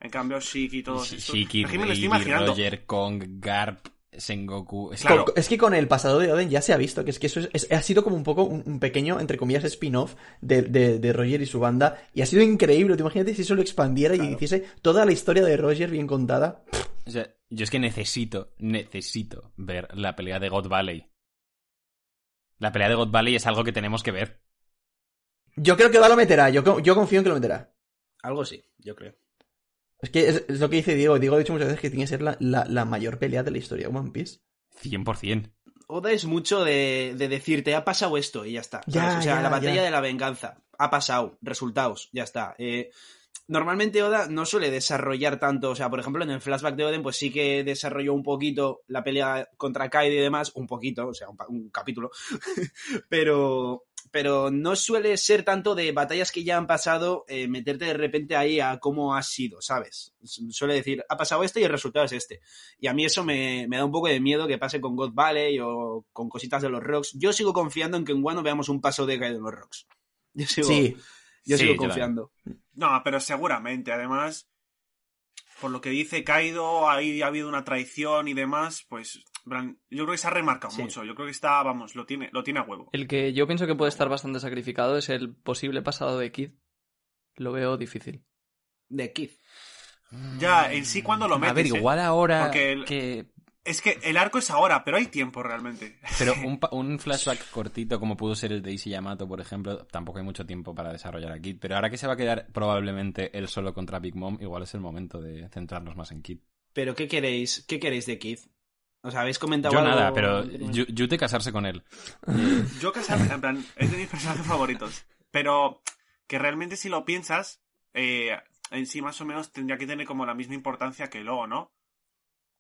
En cambio, Shiki y todos. Shiki. Roger, Kong, Garp, Sengoku. Es Claro. Con- es que con el pasado de Oden ya se ha visto que es que eso es- es- ha sido como un poco un, un pequeño, entre comillas, spin-off de, de- de Roger y su banda. Y ha sido increíble. Te imagínate si eso lo expandiera y hiciese toda la historia de Roger bien contada. O sea, yo es que necesito, necesito ver la pelea de God Valley. La pelea de God Valley es algo que tenemos que ver. Yo creo que Oda lo meterá. Yo, yo confío en que lo meterá. Algo sí, yo creo. Es que es, es lo que dice Diego. Diego ha dicho muchas veces que tiene que ser la, la- la mayor pelea de la historia de One Piece. 100%. Oda es mucho de, de decirte, ha pasado esto y ya está. Ya, o sea, ya, la batalla ya. de la venganza. Ha pasado, resultados, ya está. Eh, normalmente Oda no suele desarrollar tanto, o sea, por ejemplo, en el flashback de Oden, pues sí que desarrolló un poquito la pelea contra Kaido y demás, un poquito, o sea, un capítulo, pero, pero no suele ser tanto de batallas que ya han pasado, eh, meterte de repente ahí a cómo ha sido, ¿sabes? Su- Suele decir, ha pasado esto y el resultado es este. Y a mí eso me, me da un poco de miedo que pase con God Valley o con cositas de los Rocks. Yo sigo confiando en que en Wano veamos un paso de Kaido en los Rocks. Yo sigo, Sí. yo Sí, sigo yo confiando. No, pero seguramente, además, por lo que dice Kaido, ahí ha habido una traición y demás, pues yo creo que se ha remarcado Sí. mucho. Yo creo que está, vamos, lo tiene, lo tiene a huevo. El que yo pienso que puede estar bastante sacrificado es el posible pasado de Kid. Lo veo difícil. De Kid. Ya, en sí cuando lo metes, A ver, ¿eh? igual ahora el- que... Es que el arco es ahora, pero hay tiempo realmente. Pero un, flashback cortito como pudo ser el de Issei Yamato, por ejemplo, tampoco hay mucho tiempo para desarrollar a Kid. Pero ahora que se va a quedar probablemente él solo contra Big Mom, igual es el momento de centrarnos más en Kid. Pero ¿qué queréis? ¿Qué queréis de Kid? O sea, habéis comentado Yo algo- nada, pero Yu- Yute casarse con él. Yo casarme, en plan, es de mis personajes favoritos. Pero que realmente si lo piensas, eh, en sí más o menos tendría que tener como la misma importancia que Lo, ¿no?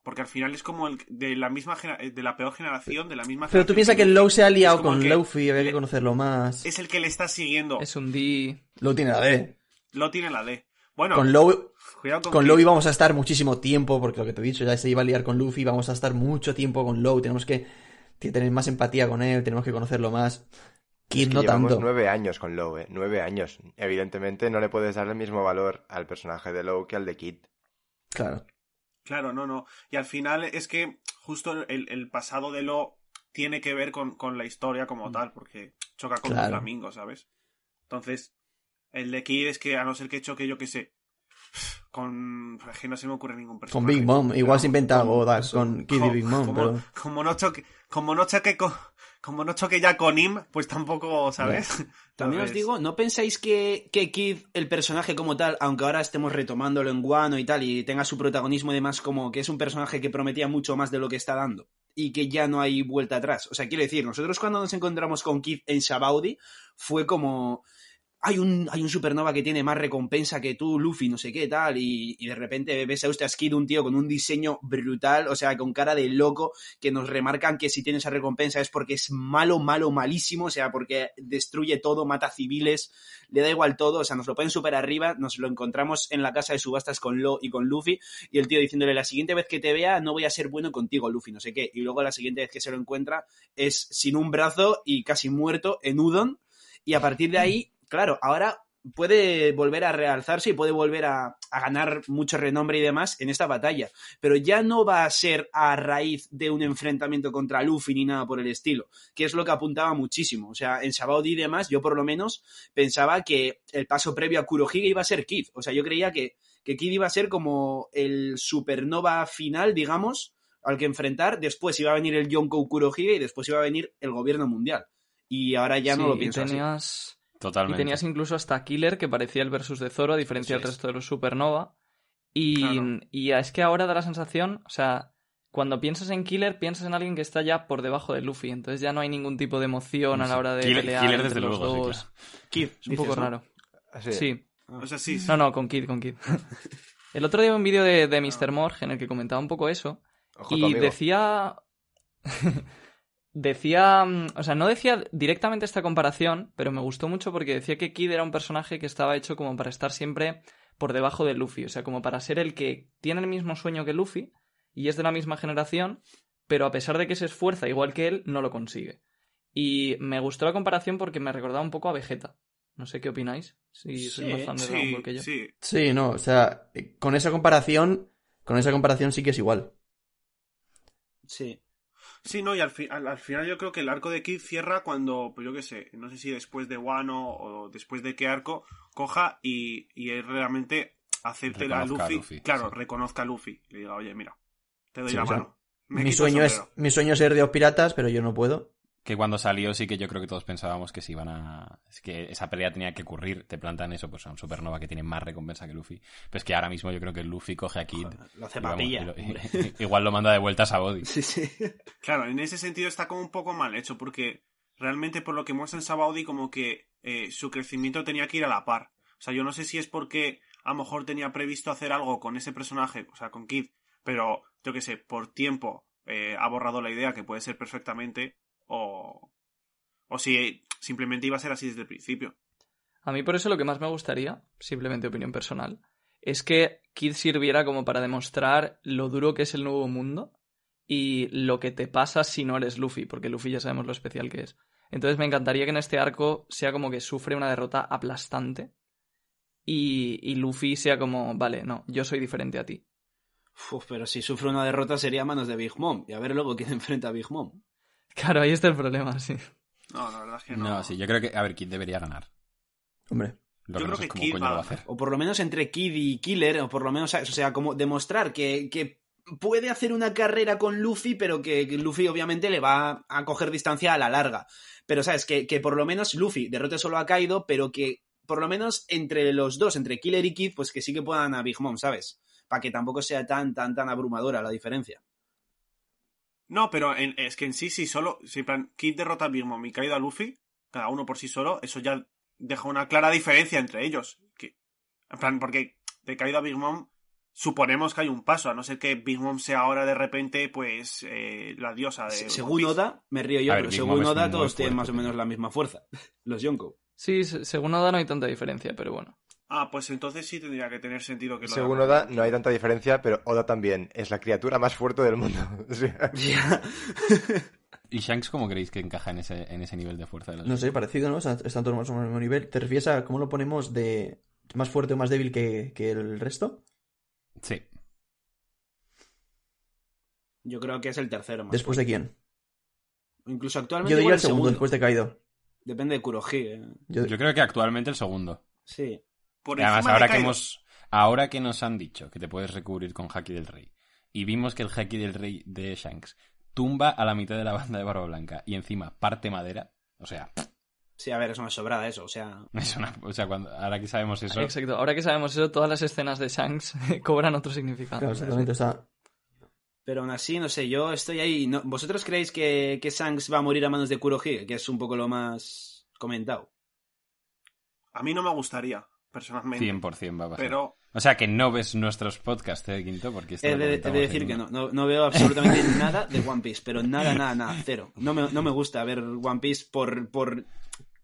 Porque al final es como el de la misma genera- de la peor generación, de la misma Pero tú piensas que. Low se ha liado con Luffy, había que le- conocerlo más. Es el que le está siguiendo. Es un D. Low tiene la D. Lo tiene la D. Bueno, Con Low, cuidado con, con Kid. Low íbamos a estar muchísimo tiempo, porque lo que te he dicho, ya se iba a liar con Luffy, vamos a estar mucho tiempo con Low, tenemos que, tener más empatía con él, tenemos que conocerlo más. Kid Es que no llevamos tanto. nueve años con Lowe, ¿eh? Nueve años. Evidentemente no le puedes dar el mismo valor al personaje de Lowe que al de Kid. Claro. Claro, no, no. Y al final es que justo el, el pasado de Lo tiene que ver con, con la historia como tal, porque choca con Claro. un flamingo, ¿sabes? Entonces, el de Kid es que a no ser que choque, yo que sé, con... Es que no se me ocurre ningún personaje. Con Big Mom, igual se inventa algo eso, con Kid y Big Mom, como, pero... como no choque, como no choque con- como no choque ya con Im, pues tampoco, ¿sabes? También os digo, ¿no pensáis que, que Kid, el personaje como tal, aunque ahora estemos retomándolo en Guano y tal, y tenga su protagonismo y demás, como que es un personaje que prometía mucho más de lo que está dando? Y que ya no hay vuelta atrás. O sea, quiero decir, nosotros cuando nos encontramos con Kid en Shabaudi, fue como. Hay un, hay un supernova que tiene más recompensa que tú, Luffy, no sé qué, tal, y, y de repente ves a usted Kid, un tío con un diseño brutal, o sea, con cara de loco, que nos remarcan que si tiene esa recompensa es porque es malo, malo, malísimo, o sea, porque destruye todo, mata civiles, le da igual todo, o sea, nos lo ponen súper arriba, nos lo encontramos en la casa de subastas con Lo y con Luffy, y el tío diciéndole, la siguiente vez que te vea no voy a ser bueno contigo, Luffy, no sé qué, y luego la siguiente vez que se lo encuentra es sin un brazo y casi muerto en Udon, y a partir de ahí, claro, ahora puede volver a realzarse y puede volver a, a ganar mucho renombre y demás en esta batalla. Pero ya no va a ser a raíz de un enfrentamiento contra Luffy ni nada por el estilo, que es lo que apuntaba muchísimo. O sea, en Sabaody y demás, yo por lo menos pensaba que el paso previo a Kurohige iba a ser Kid. O sea, yo creía que, que Kid iba a ser como el supernova final, digamos, al que enfrentar. Después iba a venir el Yonkou Kurohige y después iba a venir el gobierno mundial. Y ahora ya no Sí, lo pienso así. Y tenías incluso hasta Killer, que parecía el versus de Zoro, a diferencia Eso del es. resto de los Supernova. Y, Claro. y es que ahora da la sensación, o sea, cuando piensas en Killer, piensas en alguien que está ya por debajo de Luffy. Entonces ya no hay ningún tipo de emoción a la hora de Killer- pelear Killer, entre desde los luego, sí, dos. claro. Kid, Es un dices, poco ¿no? raro. Así. Sí. O sea, sí, sí. No, no, con Kid, con Kid. El otro día vi un vídeo de, de Mr. Morg en el que comentaba un poco eso. Ojo, Y decía. Decía. O sea, no decía directamente esta comparación, pero me gustó mucho porque decía que Kid era un personaje que estaba hecho como para estar siempre por debajo de Luffy. O sea, como para ser el que tiene el mismo sueño que Luffy y es de la misma generación, pero a pesar de que se esfuerza igual que él, no lo consigue. Y me gustó la comparación porque me recordaba un poco a Vegeta. No sé qué opináis. Si sois Sí, más fan de Dragon Ball que yo. sí. Sí, no, o sea, eh, con esa comparación, con esa comparación sí que es igual. Sí. Sí, no, y al, fi- al, al final yo creo que el arco de Kid cierra cuando, pues yo qué sé, no sé si después de Wano o después de qué arco coja y, y él realmente acepte a Reconozca a Luffy, Luffy, claro, sí. reconozca a Luffy, le diga, oye, mira, te doy Sí, la o sea, mano. Mi sueño, es, sombrero". mi sueño es ser de los piratas, pero yo no puedo. Que cuando salió sí que yo creo que todos pensábamos que se iban a... Es que esa pelea tenía que ocurrir. Te plantan eso, pues a un Supernova que tiene más recompensa que Luffy. Pero es que ahora mismo yo creo que Luffy coge a Kid... Joder, lo hace vamos, papilla, y igual lo manda de vueltas a Body. Sí, sí. Claro, en ese sentido está como un poco mal hecho, porque realmente por lo que muestra en Sabaody, como que eh, su crecimiento tenía que ir a la par. O sea, yo no sé si es porque a lo mejor tenía previsto hacer algo con ese personaje, o sea, con Kid, pero yo qué sé, por tiempo eh, ha borrado la idea que puede ser perfectamente, o, o si simplemente iba a ser así desde el principio. A mí por eso lo que más me gustaría, simplemente opinión personal, es que Kid sirviera como para demostrar lo duro que es el nuevo mundo y lo que te pasa si no eres Luffy, porque Luffy ya sabemos lo especial que es. Entonces me encantaría que en este arco sea como que sufre una derrota aplastante y, y Luffy sea como, vale, no, yo soy diferente a ti. Uf, pero si sufre una derrota sería a manos de Big Mom. Y a ver luego quién enfrenta a Big Mom. Claro, ahí está el problema, sí. No, la verdad es que no. No, sí, yo creo que... A ver, Kid debería ganar. Hombre. Lo Yo creo que Kid coño va lo va a hacer. O por lo menos entre Kid y Killer, o por lo menos, o sea, como demostrar que, que puede hacer una carrera con Luffy, pero que, que Luffy obviamente le va a coger distancia a la larga. Pero, ¿sabes? Que, que por lo menos Luffy derrote solo a Kaido, pero que por lo menos entre los dos, entre Killer y Kid, pues que sí que puedan a Big Mom, ¿sabes? Para que tampoco sea tan, tan, tan abrumadora la diferencia. No, pero en- es que en sí, sí, solo, si en plan, Kid derrota a Big Mom y Kaido a Luffy, cada uno por sí solo, eso ya deja una clara diferencia entre ellos. Que, en plan, porque de Kaido a Big Mom, suponemos que hay un paso, a no ser que Big Mom sea ahora de repente, pues, eh, la diosa de. Se- según. Oda, me río yo, A pero según Oda todos tienen más o menos la misma fuerza. Los Yonko. Sí, se- según Oda no hay tanta diferencia, pero bueno. Ah, pues entonces sí tendría que tener sentido que lo Según. Oda, no hay tanta diferencia, pero Oda también es la criatura más fuerte del mundo. O sea, ¿Y Shanks cómo creéis que encaja en ese, en ese nivel de fuerza de los No sé, parecido, ¿no? Están todos más o menos al mismo nivel. ¿Te refieres a cómo lo ponemos de más fuerte o más débil que, que el resto? Sí. Yo creo que es el tercero más. ¿Después de quién? Incluso actualmente Yo diría el segundo, después de Kaido. Depende de Kurohige. ¿eh? Yo- Yo creo que actualmente el segundo. Sí. Por Y además, ahora que hemos. Ahora que nos han dicho que te puedes recubrir con Haki del Rey. Y vimos que el Haki del Rey de Shanks tumba a la mitad de la banda de Barba Blanca y encima parte madera. O sea, Sí, a ver, es una sobrada eso, o sea... es una- o sea cuando, ahora que sabemos eso. Exacto, ahora que sabemos eso, todas las escenas de Shanks cobran otro significado. Claro, exactamente. O sea, Pero aún así, no sé, yo estoy ahí... no- ¿Vosotros creéis que, que Shanks va a morir a manos de Kurohige? Que es un poco lo más comentado. A mí no me gustaría, personalmente. 100% va a pasar. Pero O sea que no ves nuestros podcasts, ¿eh, Quinto? Porque He de, he de decir en- que no, no, no veo absolutamente nada de One Piece, pero nada, nada, nada, cero. No me, no me gusta ver One Piece por, por,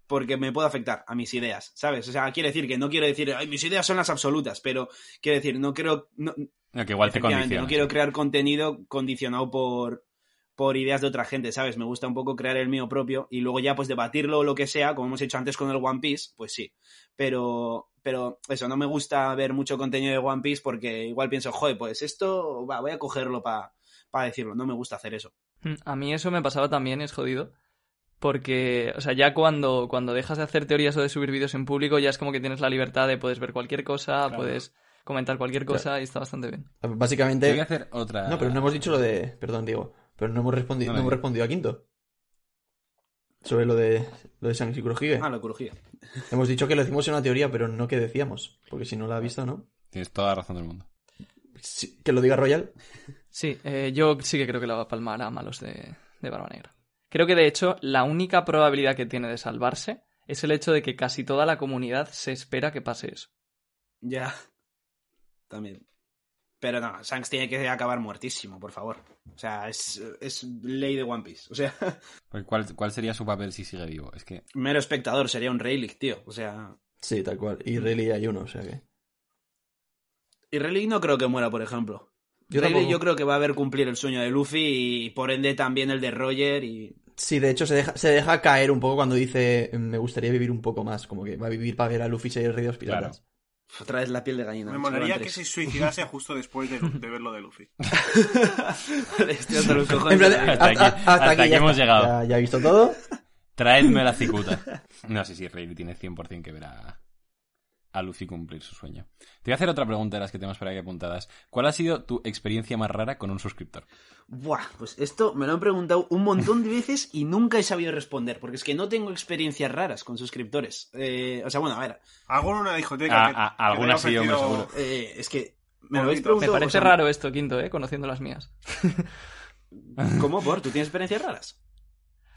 porque me puede afectar a mis ideas, ¿sabes? O sea, quiere decir que no quiero decir, Ay, mis ideas son las absolutas, pero quiero decir, no creo, no, No, que igual te condiciona. no quiero crear contenido condicionado por, por ideas de otra gente, ¿sabes? Me gusta un poco crear el mío propio y luego ya pues debatirlo o lo que sea, como hemos hecho antes con el One Piece, pues sí. Pero, pero eso, no me gusta ver mucho contenido de One Piece porque igual pienso, joder, pues esto, va, voy a cogerlo para decirlo, no me gusta hacer eso. Mm, A mí eso me pasaba también, es jodido. Porque, o sea, ya cuando, cuando dejas de hacer teorías o de subir vídeos en público, ya es como que tienes la libertad de puedes ver cualquier cosa, Claro. puedes comentar cualquier cosa y está bastante bien. Yo voy a básicamente. hacer otra. No, pero no hemos dicho lo de. Perdón, Diego. Pero no hemos respondido, No, hemos respondido a Quinto. Sobre lo de lo de y Kurohige. Ah, la curujía. Hemos dicho que lo decimos en una teoría, pero no que decíamos. Porque si no la ha visto, ¿no? Tienes toda la razón del mundo. Sí, que lo diga Royal. Sí, eh, yo sí que creo que la va a palmar a malos de, de Barba Negra. Creo que de hecho la única probabilidad que tiene de salvarse es el hecho de que casi toda la comunidad se espera que pase eso. Ya. También. Pero no, Shanks tiene que acabar muertísimo, por favor. O sea, es, es ley de One Piece. O sea, ¿cuál, ¿Cuál sería su papel si sigue vivo? Es que. mero espectador sería un Relic, tío. O sea, Sí, tal cual. Y Rayleigh hay uno, o sea que. Y Relic no creo que muera, por ejemplo. Yo Rayleigh tampoco. yo creo que va a ver cumplir el sueño de Luffy y por ende también el de Roger y... Sí, de hecho se deja, se deja caer un poco cuando dice me gustaría vivir un poco más. Como que va a vivir para ver a Luffy ser el rey de los piratas. Otra vez la piel de gallina. Me molaría que se suicidase justo después de, de ver lo de Luffy. Estoy hasta los cojones. En plan, de- Hasta aquí- hasta aquí ya hemos está. llegado. Ya, ya he visto todo. Traedme la cicuta. No sé si Rayleigh tiene 100% que ver a, a Luffy cumplir su sueño. Te voy a hacer otra pregunta de las que tenemos por aquí apuntadas. ¿Cuál ha sido tu experiencia más rara con un suscriptor? Buah, pues esto me lo han preguntado un montón de veces y nunca he sabido responder, porque es que no tengo experiencias raras con suscriptores. Eh, o sea, bueno, a ver, una discoteca. Ah, que- ah, que me alguna haya sí, hombre, seguro. eh, es que me lo habéis Bonito. Me preguntado. parece o sea, raro esto, Quinto, ¿eh? Conociendo las mías. ¿Cómo? ¿Por? ¿Tú tienes experiencias raras?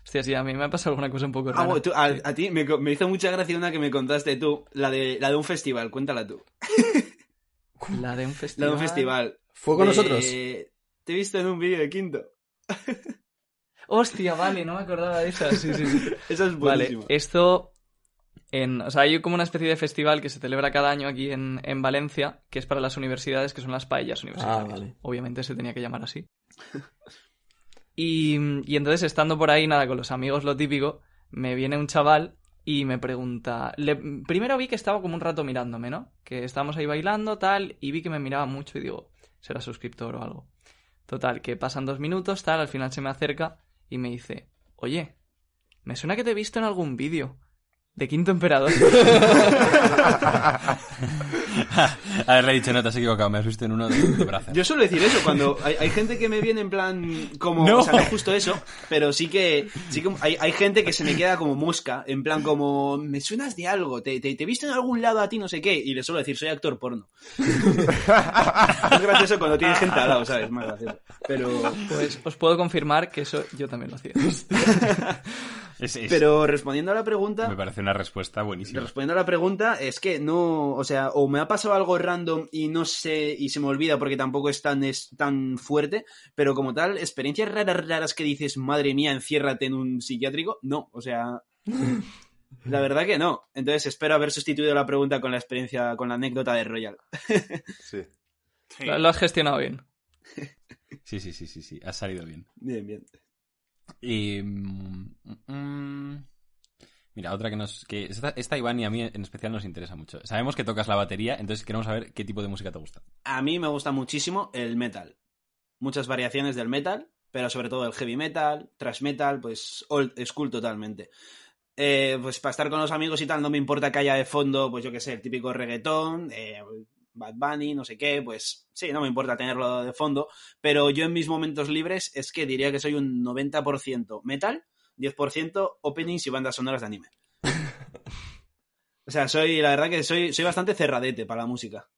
Hostia, sí, a mí me ha pasado alguna cosa un poco Ah, rara. bueno, tú- a, ti me, hizo mucha gracia una que me contaste tú, la de, la de un festival, cuéntala tú. La de un La festival. de un festival. ¿Fue con De- nosotros? Te he visto en un vídeo de quinto. Hostia, vale, no me acordaba de esa. Sí, sí, sí. Eso es Vale, buenísimo. esto. En, o sea, hay como una especie de festival que se celebra cada año aquí en, en Valencia, que es para las universidades, que son las paellas universitarias. Ah, vale. Obviamente se tenía que llamar así. Y, y entonces, estando por ahí, nada, con los amigos, lo típico, me viene un chaval y me pregunta. le- primero vi que estaba como un rato mirándome, ¿no? Que estábamos ahí bailando, tal, y vi que me miraba mucho y digo, será suscriptor o algo. Total, que pasan dos minutos, tal, al final se me acerca y me dice, oye, me suena que te he visto en algún vídeo de Quinto Emperador. Haberle dicho, no, te has equivocado, me has visto en uno de, de brazos. Yo suelo decir eso cuando hay, hay gente que me viene en plan como, No. o sea, no justo eso, pero sí que, sí que hay, hay gente que se me queda como mosca, en plan como, me suenas de algo, te, te, te he visto en algún lado a ti, no sé qué, y le suelo decir, soy actor porno. es gracioso cuando tienes gente al lado, ¿sabes? Más gracioso. Pero, Pues os puedo confirmar que eso yo también lo hacía. Es- es- pero respondiendo a la pregunta, Me parece una respuesta buenísima. Respondiendo a la pregunta, es que no, o sea, o me ha pasado algo random y no sé, y se me olvida porque tampoco es tan, es tan fuerte, pero como tal, experiencias raras, raras que dices, madre mía, enciérrate en un psiquiátrico, no, o sea, la verdad que no. Entonces espero haber sustituido la pregunta con la experiencia, con la anécdota de Royal. Sí. Sí. Lo, lo has gestionado bien. Sí, sí, sí, sí, sí, ha salido bien. Bien, bien. Y... mm, mm, mira, otra que nos... Que esta, esta Iván y a mí en especial nos interesa mucho. Sabemos que tocas la batería, entonces queremos saber qué tipo de música te gusta. A mí me gusta muchísimo el metal. Muchas variaciones del metal, pero sobre todo el heavy metal, thrash metal, pues old school totalmente. Eh, pues para estar con los amigos y tal, no me importa que haya de fondo, pues yo qué sé, el típico reggaetón, eh, Bad Bunny, no sé qué, pues sí, no me importa tenerlo de fondo, pero yo en mis momentos libres es que diría que soy un 90% metal, 10% openings y bandas sonoras de anime. O sea, soy, la verdad que soy, soy bastante cerradete para la música.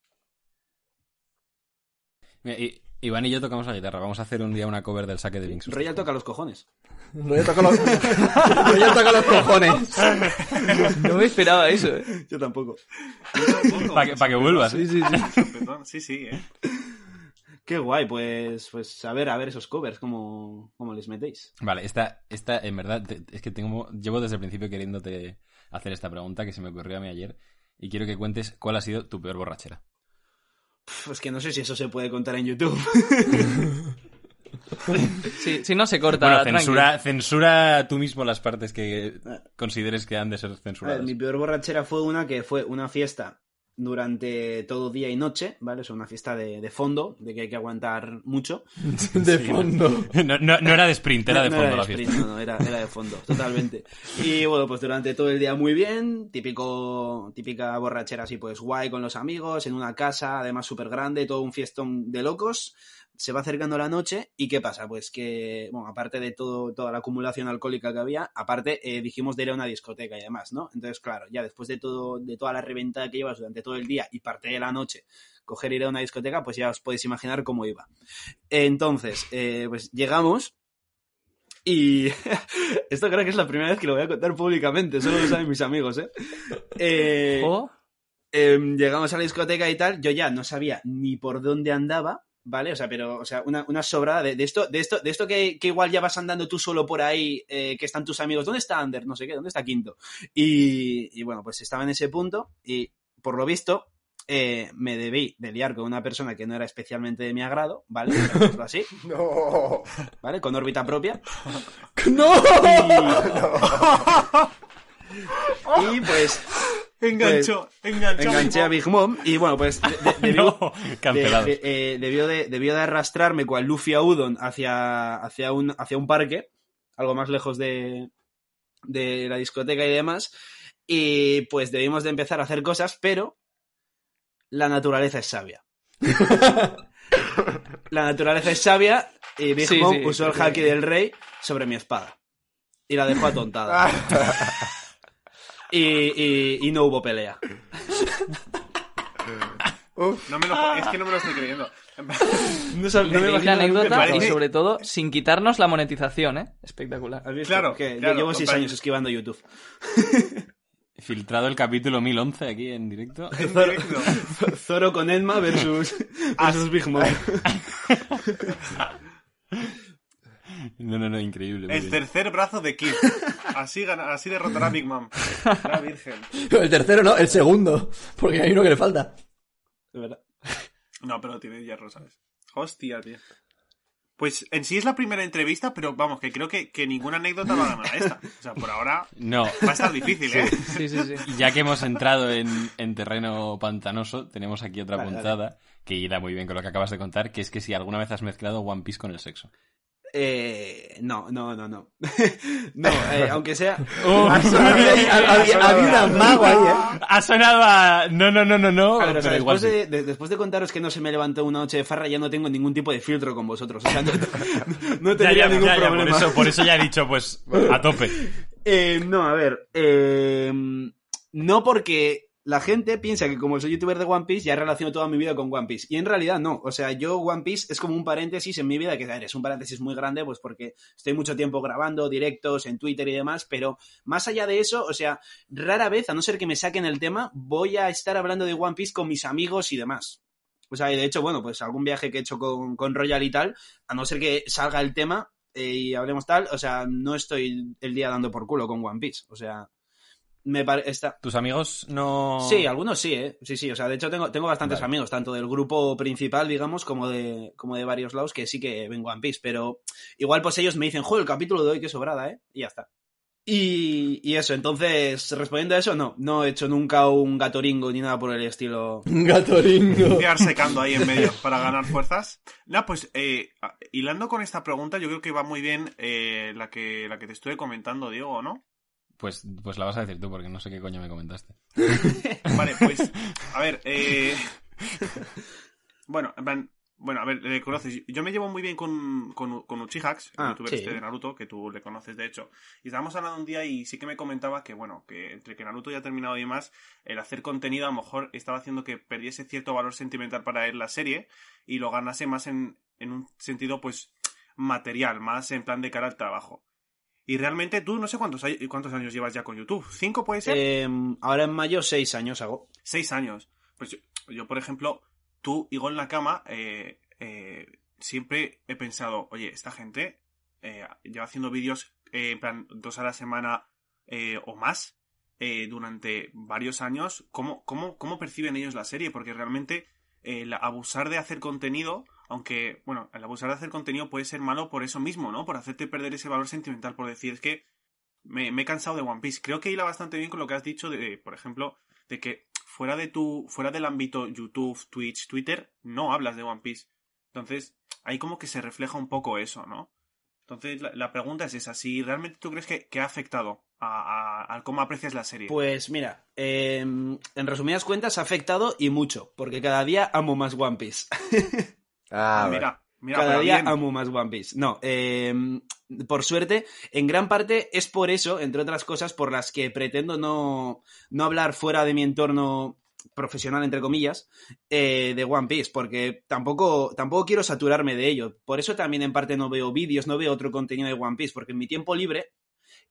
Y- Iván y yo tocamos la guitarra. Vamos a hacer un día una cover del saque de Binks. Royal toca los cojones. Royal toca los, Royal toca los cojones. No me esperaba eso, ¿eh? Yo tampoco. Para que, pa' que vuelvas. Sí, sí, sí. Sí, sí, eh. Qué guay, pues, pues a ver, a ver esos covers, cómo, cómo les metéis. Vale, esta, esta en verdad, te- es que tengo, llevo desde el principio queriéndote hacer esta pregunta que se me ocurrió a mí ayer. Y quiero que cuentes cuál ha sido tu peor borrachera. Pues que no sé si eso se puede contar en YouTube. Sí, si no se corta. Bueno, tranqui. censura, censura tú mismo las partes que consideres que han de ser ver, censuradas. mi peor borrachera fue una que fue una fiesta durante todo día y noche, ¿vale? Es una fiesta de, de fondo, de que hay que aguantar mucho. De fondo. No, no- no era de sprint, era de No fondo era la sprint, fiesta. No, no, era, era de fondo, totalmente. Y bueno, pues durante todo el día muy bien, típico, típica borrachera así, pues guay con los amigos, en una casa, además súper grande, todo un fiestón de locos. Se va acercando la noche y ¿qué pasa? Pues que, bueno, aparte de todo, toda la acumulación alcohólica que había, aparte eh, dijimos de ir a una discoteca y demás, ¿no? Entonces, claro, ya después de todo, de toda la reventada que llevas durante todo el día y parte de la noche, coger ir a una discoteca, pues ya os podéis imaginar cómo iba. Entonces, eh, pues llegamos y esto creo que es la primera vez que lo voy a contar públicamente, solo lo saben mis amigos, ¿eh? Eh, ¿Oh? em, llegamos a la discoteca y tal, yo ya no sabía ni por dónde andaba, ¿vale? O sea, pero, o sea, una, una sobrada de, de esto, de esto, de esto que, que igual ya vas andando tú solo por ahí, eh, que están tus amigos, ¿dónde está Ander? No sé qué, ¿dónde está Quinto? Y, y bueno, pues estaba en ese punto y por lo visto eh, me debí de liar con una persona que no era especialmente de mi agrado, ¿vale? Así, No. ¿vale? Con órbita propia. ¡No! Y pues Enganchó, enganchó. enganché a Big Mom y bueno, pues de- de- debió, No, de- cancelados. de- eh, debió, de, debió de arrastrarme cual Luffy a Udon hacia, hacia, un, hacia un parque, algo más lejos de, de la discoteca y demás. Y pues debimos de empezar a hacer cosas, pero la naturaleza es sabia. la naturaleza es sabia y Big Sí, Mom sí, usó el haki del rey sobre mi espada. Y la dejó atontada. y, y- y no hubo pelea. No me lo, es que no me lo estoy creyendo. No, sab- no me imagino anécdota nunca- parece- y sobre todo sin quitarnos la monetización, ¿eh? Espectacular. Claro, Que claro, llevo seis años esquivando YouTube. Filtrado el capítulo 1011 aquí en directo. En directo. Zoro con Edma versus, versus Big Mom. No, no, no, increíble. El tercer brazo de Kid. Así, gana, así derrotará a Big Mom. La virgen. El tercero no, el segundo. Porque hay uno que le falta. De verdad. No, pero tiene hierro, ¿sabes? Hostia, tío. Pues en sí es la primera entrevista, pero vamos, que creo que, que ninguna anécdota va a ganar a esta. O sea, por ahora No, va a estar difícil, ¿eh? Sí, sí, sí. ya que hemos entrado en, en terreno pantanoso, tenemos aquí otra Vale, puntada que irá muy bien con lo que acabas de contar, que es que si alguna vez has mezclado One Piece con el sexo. Eh, no, no, no, no. no, eh, aunque sea. había, había- había un amago ahí, ¿eh? Ha sonado a... No, no, no, no, no. O sea, igual después, sí. de, de- después de contaros que no se me levantó una noche de farra, ya no tengo ningún tipo de filtro con vosotros. O sea, no, no tendría ya, ningún ya, ya, por, problema. eso, por eso ya he dicho, pues, a tope. Eh, no, a ver. eh, no porque la gente piensa que como soy youtuber de One Piece ya relaciono toda mi vida con One Piece. Y en realidad no. O sea, yo One Piece es como un paréntesis en mi vida, que a es un paréntesis muy grande, pues porque estoy mucho tiempo grabando directos en Twitter y demás, pero más allá de eso, o sea, rara vez, a no ser que me saquen el tema, voy a estar hablando de One Piece con mis amigos y demás. O sea, y de hecho, bueno, pues algún viaje que he hecho con, con Royal y tal, a no ser que salga el tema eh, y hablemos tal, o sea, no estoy el día dando por culo con One Piece. O sea, me parece... Está... ¿Tus amigos no...? Sí, algunos sí, ¿eh? Sí, sí, o sea, de hecho tengo, tengo bastantes Vale. amigos, tanto del grupo principal, digamos, como de, como de varios lados que sí que ven One Piece, pero igual pues ellos me dicen, joder, el capítulo de hoy, qué sobrada, ¿eh? Y ya está. Y, y eso, entonces, respondiendo a eso, no, no he hecho nunca un gatoringo ni nada por el estilo. Un gatoringo. quedar secando ahí en medio para ganar fuerzas. No, pues eh, hilando con esta pregunta, yo creo que va muy bien eh, la, que, la que te estuve comentando, Diego, ¿no? Pues, pues la vas a decir tú, porque no sé qué coño me comentaste. Vale, pues, a ver, eh... bueno, en plan, bueno, a ver, le conoces. Yo me llevo muy bien con, con, con Uchihax, el Ah, youtuber sí. este de Naruto, que tú le conoces de hecho. Y estábamos hablando un día y sí que me comentaba que, bueno, que entre que Naruto ya ha terminado y demás, el hacer contenido a lo mejor estaba haciendo que perdiese cierto valor sentimental para él la serie y lo ganase más en, en un sentido, pues, material, más en plan de cara al trabajo. Y realmente tú no sé cuántos, cuántos años llevas ya con YouTube. ¿Cinco puede ser? Eh, ahora en mayo, seis años hago. seis años. Pues yo, yo, por ejemplo, tú, Igo en la cama, eh, eh, siempre he pensado, oye, esta gente eh, lleva haciendo vídeos eh, en plan dos a la semana eh, o más eh, durante varios años. ¿Cómo, cómo, ¿Cómo perciben ellos la serie? Porque realmente el abusar de hacer contenido, aunque, bueno, el abusar de hacer contenido puede ser malo por eso mismo, ¿no? Por hacerte perder ese valor sentimental, por decir, es que me, he cansado de One Piece. Creo que hila bastante bien con lo que has dicho de, por ejemplo, de que fuera de tu, fuera del ámbito YouTube, Twitch, Twitter, no hablas de One Piece. Entonces, ahí como que se refleja un poco eso, ¿no? Entonces, la, pregunta es esa, si realmente tú crees que, que ha afectado a, cómo aprecias la serie. Pues mira, eh, en resumidas cuentas ha afectado y mucho, porque cada día amo más One Piece. Ah, Ah, mira, mira, cada día bien. amo más One Piece. No, eh, por suerte, en gran parte es por eso, entre otras cosas, por las que pretendo no, no hablar fuera de mi entorno profesional, entre comillas, eh, de One Piece, porque tampoco, tampoco quiero saturarme de ello. Por eso también en parte no veo vídeos, no veo otro contenido de One Piece, porque en mi tiempo libre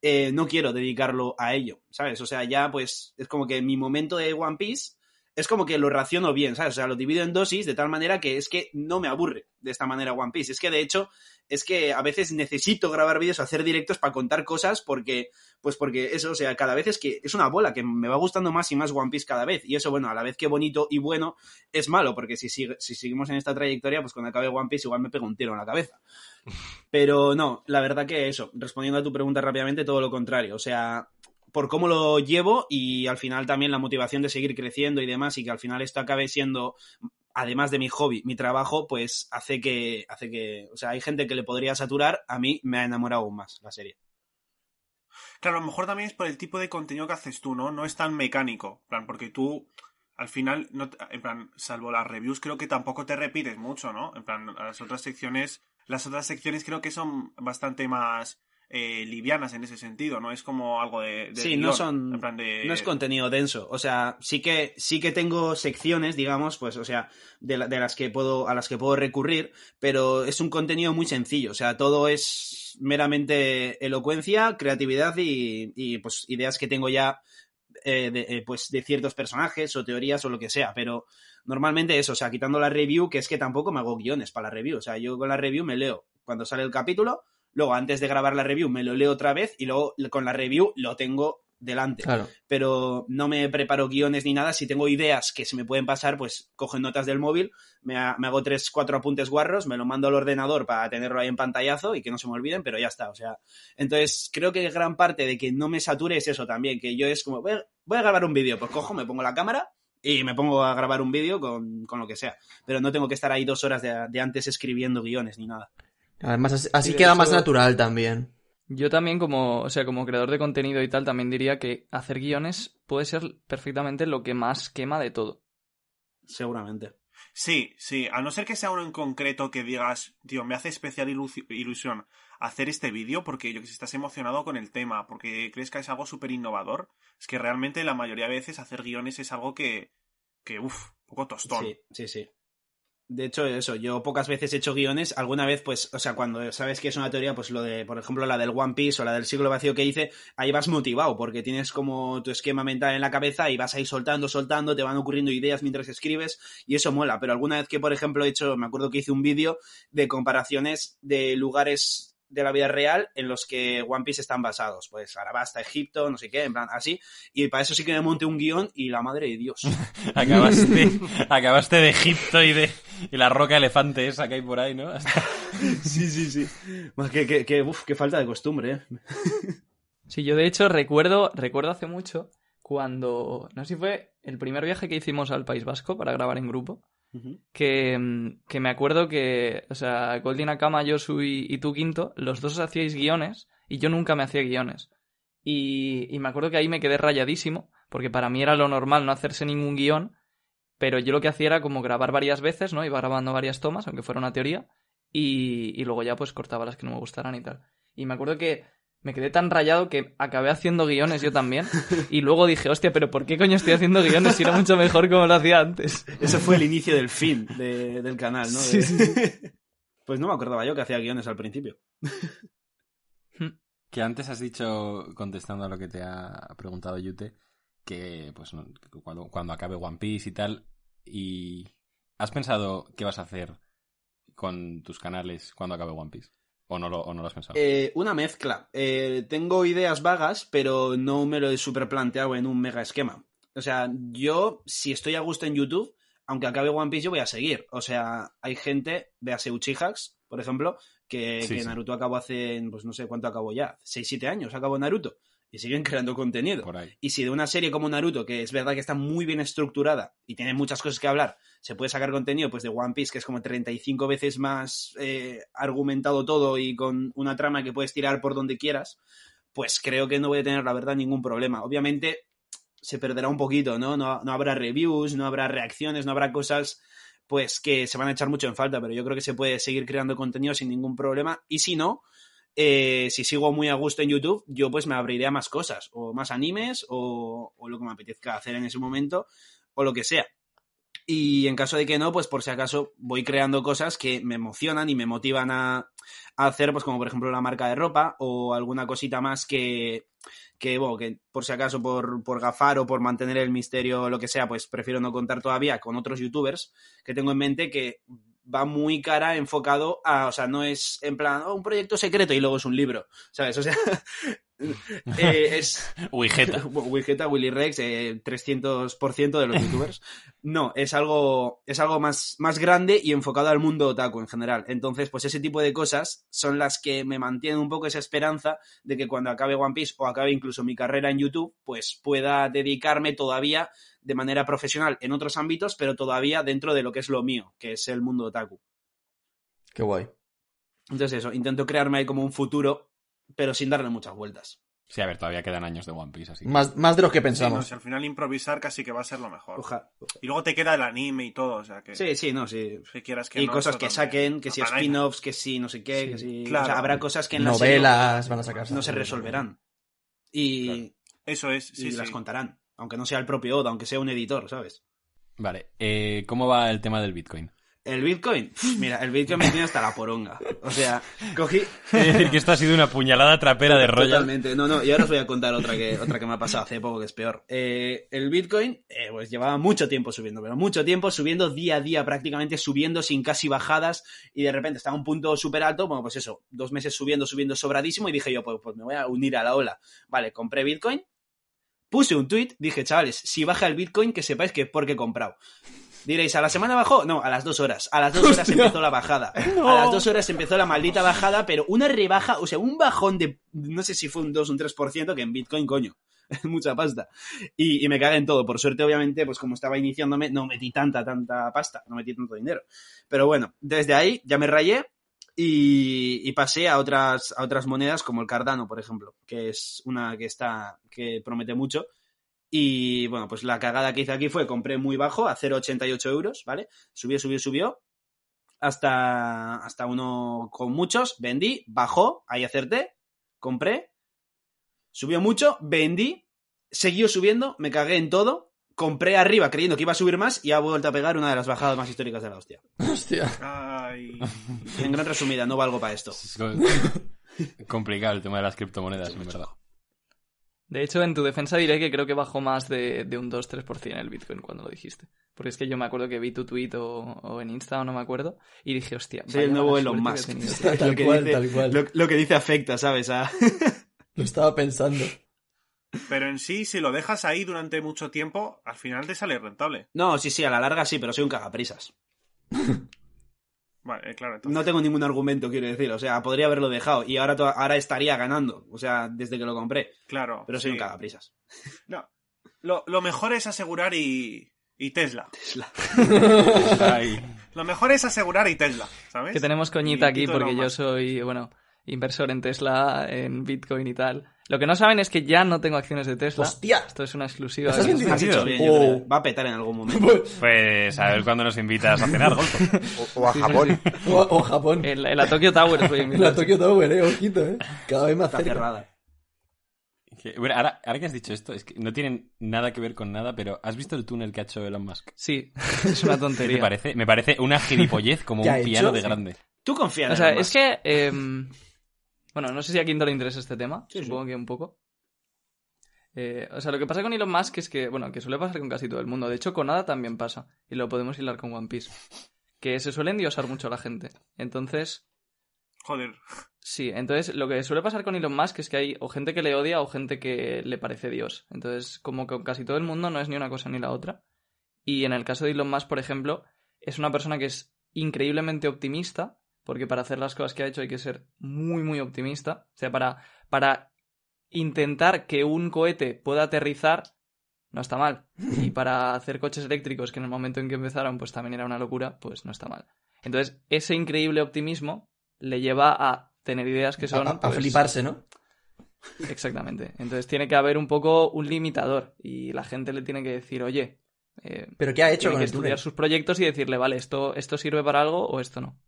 eh, no quiero dedicarlo a ello, ¿sabes? O sea, ya pues es como que mi momento de One Piece es como que lo raciono bien, ¿sabes? O sea, lo divido en dosis de tal manera que es que no me aburre de esta manera One Piece. Es que de hecho, es que a veces necesito grabar vídeos, hacer directos para contar cosas porque, pues porque eso, o sea, cada vez es que es una bola que me va gustando más y más One Piece cada vez. Y eso, bueno, a la vez que bonito y bueno, es malo, porque si, sigue- si seguimos en esta trayectoria, pues cuando acabe One Piece igual me pego un tiro en la cabeza. Pero no, la verdad que eso, respondiendo a tu pregunta rápidamente, todo lo contrario. O sea, por cómo lo llevo y al final también la motivación de seguir creciendo y demás y que al final esto acabe siendo además de mi hobby, mi trabajo, pues hace que, hace que, o sea, hay gente que le podría saturar, a mí me ha enamorado aún más la serie. Claro, a lo mejor también es por el tipo de contenido que haces tú, ¿no? No es tan mecánico, plan, porque tú, al final, no, en plan, salvo las reviews, creo que tampoco te repites mucho, ¿no? En plan, las otras secciones, las otras secciones creo que son bastante más eh, livianas en ese sentido, ¿no? Es como algo de... de Sí, no son- En plan de... No es contenido denso, o sea, sí que sí que tengo secciones, digamos, pues, o sea, de, la- de las que puedo a las que puedo recurrir, pero es un contenido muy sencillo, o sea, todo es meramente elocuencia, creatividad y, y, pues ideas que tengo ya eh, de, eh, pues de ciertos personajes o teorías o lo que sea, pero normalmente eso, o sea, quitando la review, que es que tampoco me hago guiones para la review, o sea, yo con la review me leo. Cuando sale el capítulo, luego antes de grabar la review me lo leo otra vez y luego con la review lo tengo delante Claro. pero no me preparo guiones ni nada. Si tengo ideas que se me pueden pasar, pues cojo notas del móvil, me, ha- me hago tres, cuatro apuntes guarros, me lo mando al ordenador para tenerlo ahí en pantallazo y que no se me olviden, pero ya está. O sea, entonces creo que gran parte de que no me sature es eso también, que yo es como, voy a, voy a grabar un vídeo, pues cojo, me pongo la cámara y me pongo a grabar un vídeo con, con lo que sea. Pero no tengo que estar ahí dos horas de, de antes escribiendo guiones ni nada. Además, así, queda más natural también. Yo también como, o sea, como creador de contenido y tal, también diría que hacer guiones puede ser perfectamente lo que más quema de todo. Seguramente. Sí, sí, a no ser que sea uno en concreto que digas, tío, me hace especial ilu- ilusión hacer este vídeo porque yo que sé, estás emocionado con el tema, porque crees que es algo súper innovador, es que realmente la mayoría de veces hacer guiones es algo que, que uff, un poco tostón. Sí, sí, sí. De hecho, eso, yo pocas veces he hecho guiones, alguna vez, pues, o sea, cuando sabes que es una teoría, pues lo de, por ejemplo, la del One Piece o la del siglo vacío que hice, ahí vas motivado, porque tienes como tu esquema mental en la cabeza y vas ahí soltando, soltando, te van ocurriendo ideas mientras escribes, y eso mola. Pero alguna vez que, por ejemplo, he hecho, me acuerdo que hice un vídeo de comparaciones de lugares de la vida real en los que One Piece están basados. Pues Arabasta, Egipto, no sé qué, en plan, así. Y para eso sí que me monté un guion y la madre de Dios. Acabaste, acabaste de Egipto y de y la roca elefante esa que hay por ahí, ¿no? Hasta- Sí, sí, sí. Más que, que, que, uf, qué falta de costumbre, ¿eh? Sí, yo de hecho recuerdo, recuerdo hace mucho cuando, no sé si fue el primer viaje que hicimos al País Vasco para grabar en grupo, que, mm, que me acuerdo que, o sea, Goldie Nakama, Josu y, y tú Quinto, los dos hacíais guiones y yo nunca me hacía guiones. Y, y me acuerdo que ahí me quedé rayadísimo, porque para mí era lo normal no hacerse ningún guion, pero yo lo que hacía era como grabar varias veces, ¿no? Iba grabando varias tomas, aunque fuera una teoría, y, y luego ya pues cortaba las que no me gustaran y tal. Y me acuerdo que me quedé tan rayado que acabé haciendo guiones yo también. Y luego dije, hostia, pero ¿por qué coño estoy haciendo guiones si era mucho mejor como lo hacía antes? Ese fue el inicio del fin de- del canal, ¿no? Sí, De- sí, Pues no me acordaba yo que hacía guiones al principio. Que antes has dicho, contestando a lo que te ha preguntado Yute, que pues cuando, cuando acabe One Piece y tal, y ¿has pensado qué vas a hacer con tus canales cuando acabe One Piece? ¿O no lo, o no lo has pensado? Eh, una mezcla. Eh, tengo ideas vagas, pero no me lo he super planteado en un mega esquema. O sea, yo, si estoy a gusto en YouTube, aunque acabe One Piece, yo voy a seguir. O sea, hay gente, véase Uchihas, por ejemplo, que, Sí, que sí. Naruto acabó hace, pues no sé cuánto acabó ya, 6-7 años acabó Naruto. Y siguen creando contenido. Por ahí. Y si de una serie como Naruto, que es verdad que está muy bien estructurada y tiene muchas cosas que hablar, se puede sacar contenido pues de One Piece, que es como 35 veces más eh, argumentado todo y con una trama que puedes tirar por donde quieras, pues creo que no voy a tener, la verdad, ningún problema. Obviamente se perderá un poquito, ¿no? No, no habrá reviews, no habrá reacciones, no habrá cosas pues que se van a echar mucho en falta, pero yo creo que se puede seguir creando contenido sin ningún problema. Y si no, eh, si sigo muy a gusto en YouTube, yo pues me abriré a más cosas, o más animes, o, lo que me apetezca hacer en ese momento, o lo que sea. Y en caso de que no, pues por si acaso voy creando cosas que me emocionan y me motivan a, a hacer, pues como por ejemplo la marca de ropa o alguna cosita más que, que, bueno, que por si acaso por, por gafar o por mantener el misterio o lo que sea, pues prefiero no contar todavía con otros youtubers que tengo en mente que va muy cara enfocado a, o sea, no es en plan, oh, un proyecto secreto y luego es un libro, ¿sabes? O sea, Eh, es Wigeta. Wigeta, Willy Rex, eh, 300% de los youtubers. No, es algo, es algo más, más grande y enfocado al mundo otaku en general. Entonces, pues ese tipo de cosas son las que me mantienen un poco esa esperanza de que cuando acabe One Piece o acabe incluso mi carrera en YouTube, pues pueda dedicarme todavía de manera profesional en otros ámbitos, pero todavía dentro de lo que es lo mío, que es el mundo otaku. Qué guay. Entonces eso, intento crearme ahí como un futuro, pero sin darle muchas vueltas. Sí, a ver, todavía quedan años de One Piece, así que- Más, más de lo que Sí, no, pensamos. si al final improvisar casi que va a ser lo mejor. Oja- Y luego te queda el anime y todo, o sea que... Sí, sí, no, sí. Si quieras que y no, cosas que también. saquen, que si spin-offs, que si no sé qué, que si... Claro. O sea, habrá cosas que en Novelas van a sacar. no se resolverán. Y, Eso es, sí, y sí. las contarán. Aunque no sea el propio Oda, aunque sea un editor, ¿sabes? Vale, eh, ¿cómo va el tema del Bitcoin? El Bitcoin, mira, el Bitcoin me tiene hasta la poronga. O sea, cogí... Es decir, que esto ha sido una puñalada trapera de Royal. Totalmente. No, no, y ahora os voy a contar otra que, otra que me ha pasado hace poco, que es peor. Eh, el Bitcoin, eh, pues llevaba mucho tiempo subiendo, pero mucho tiempo subiendo día a día, prácticamente subiendo sin casi bajadas, y de repente estaba a un punto súper alto, bueno, pues eso, dos meses subiendo, subiendo sobradísimo, y dije yo, pues, pues me voy a unir a la ola. Vale, compré Bitcoin, puse un tweet, dije, chavales, si baja el Bitcoin, que sepáis que es porque he comprado. Diréis, ¿a la semana bajó? No, a las dos horas. A las dos horas empezó la bajada. A las dos horas empezó la maldita bajada, pero una rebaja, o sea, un bajón de, no sé si fue un 2 o un 3%, que en Bitcoin, coño, mucha pasta. Y, y me cagué en todo. Por suerte, obviamente, pues como estaba iniciándome, no metí tanta, tanta pasta, no metí tanto dinero. Pero bueno, desde ahí ya me rayé y, y pasé a otras, a otras monedas como el Cardano, por ejemplo, que es una que está, que promete mucho. Y bueno, pues la cagada que hice aquí fue compré muy bajo, a 0,88 euros, ¿vale? Subió, subió, subió. Hasta, hasta uno con muchos, vendí, bajó, ahí acerté, compré, subió mucho, vendí, siguió subiendo, me cagué en todo, compré arriba creyendo que iba a subir más y ha vuelto a pegar una de las bajadas más históricas de la hostia. Hostia. Ay. En gran resumida, no valgo para esto. Es co- complicado el tema de las criptomonedas, en verdad. De hecho, en tu defensa diré que creo que bajó más de, de un 2-3% el Bitcoin cuando lo dijiste. Porque es que yo me acuerdo que vi tu tweet o, o en Insta o no me acuerdo y dije, hostia, Soy el nuevo Elon Musk. Tal Lo que cual, dice- tal cual. Lo, lo que dice afecta, ¿sabes? A- Lo estaba pensando. Pero en sí, si lo dejas ahí durante mucho tiempo, al final te sale rentable. No, sí, sí, a la larga sí, pero soy un cagaprisas. Vale, eh, claro, entonces. No tengo ningún argumento, quiero decir. O sea, podría haberlo dejado y ahora, ahora estaría ganando. O sea, desde que lo compré. Claro. Pero soy sí. un cagaprisas. No. Lo, lo mejor es asegurar y. Y Tesla. Ay, Lo mejor es asegurar y Tesla, ¿sabes? Que tenemos coñita Y aquí porque yo soy, bueno, inversor en Tesla, en Bitcoin y tal. Lo que no saben es que ya no tengo acciones de Tesla. ¡Hostia! Esto es una exclusiva. ¿Estás de- bien Oh. creo. Va a petar en algún momento. pues a ver cuándo nos invitas a cenar, Golfo. O, o a Japón. O, o Japón. En la, en la Tokyo Tower voy a invitar. La Tokyo Tower, eh, ojito, eh. Cada vez más Está cerca. cerrada. Que- bueno, ahora, ahora que has dicho esto, es que no tienen nada que ver con nada, pero ¿has visto el túnel que ha hecho Elon Musk? Sí, es una tontería. parece, me parece una gilipollez como ¿Qué ha un hecho? piano de grande. Tú confías en O sea, Elon es que... em, bueno, no sé si a Quinto le interesa este tema. Sí, sí. supongo que un poco. Eh, o sea, lo que pasa con Elon Musk es que, bueno, que suele pasar con casi todo el mundo. De hecho, con Ada también pasa. Y lo podemos hilar con One Piece. Que se suele endiosar mucho a la gente. Entonces, Joder. sí. Entonces, lo que suele pasar con Elon Musk es que hay o gente que le odia o gente que le parece Dios. Entonces, como que con casi todo el mundo no es ni una cosa ni la otra. Y en el caso de Elon Musk, por ejemplo, es una persona que es increíblemente optimista, porque para hacer las cosas que ha hecho hay que ser muy, muy optimista. O sea, para, para intentar que un cohete pueda aterrizar, no está mal. Y para hacer coches eléctricos, que en el momento en que empezaron, pues también era una locura, pues no está mal. Entonces, ese increíble optimismo le lleva a tener ideas que son... a, a pues, fliparse, ¿no? Exactamente. Entonces tiene que haber un poco un limitador y la gente le tiene que decir, oye, eh, Pero ¿qué ha hecho tiene con que el estudiar túnel? sus proyectos y decirle, vale, esto, esto sirve para algo o esto no.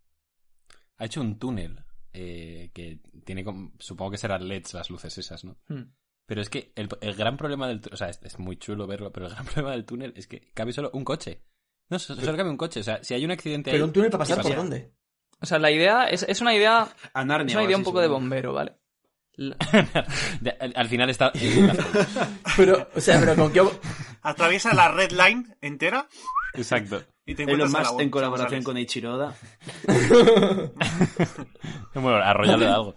Ha hecho un túnel eh, que tiene, como- supongo que serán LEDs las luces esas, ¿no? Hmm. Pero es que el, el gran problema del túnel, o sea, es, es muy chulo verlo, pero el gran problema del túnel es que cabe solo un coche. No, so- solo cabe un coche. O sea, si hay un accidente Pero ahí, un túnel para pasar ¿qué por pasa? dónde? O sea, la idea es, es una idea, A Narnia es una idea un poco de bombero, ¿vale? La- al, al final está... Pero, o sea, pero con qué... Atraviesa la red line entera Exacto. Y te Elon Musk en colaboración con Eiichiro Oda. Bueno, arrollarle algo. O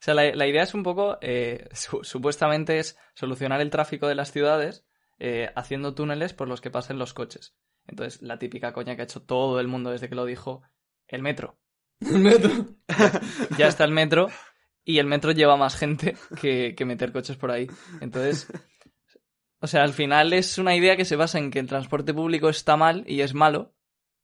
sea, la, la idea es un poco, eh, su- supuestamente es solucionar el tráfico de las ciudades eh, haciendo túneles por los que pasen los coches. Entonces, la típica coña que ha hecho todo el mundo desde que lo dijo, el metro. El metro. Ya está el metro y el metro lleva más gente que, que meter coches por ahí. Entonces, o sea, al final es una idea que se basa en que el transporte público está mal y es malo,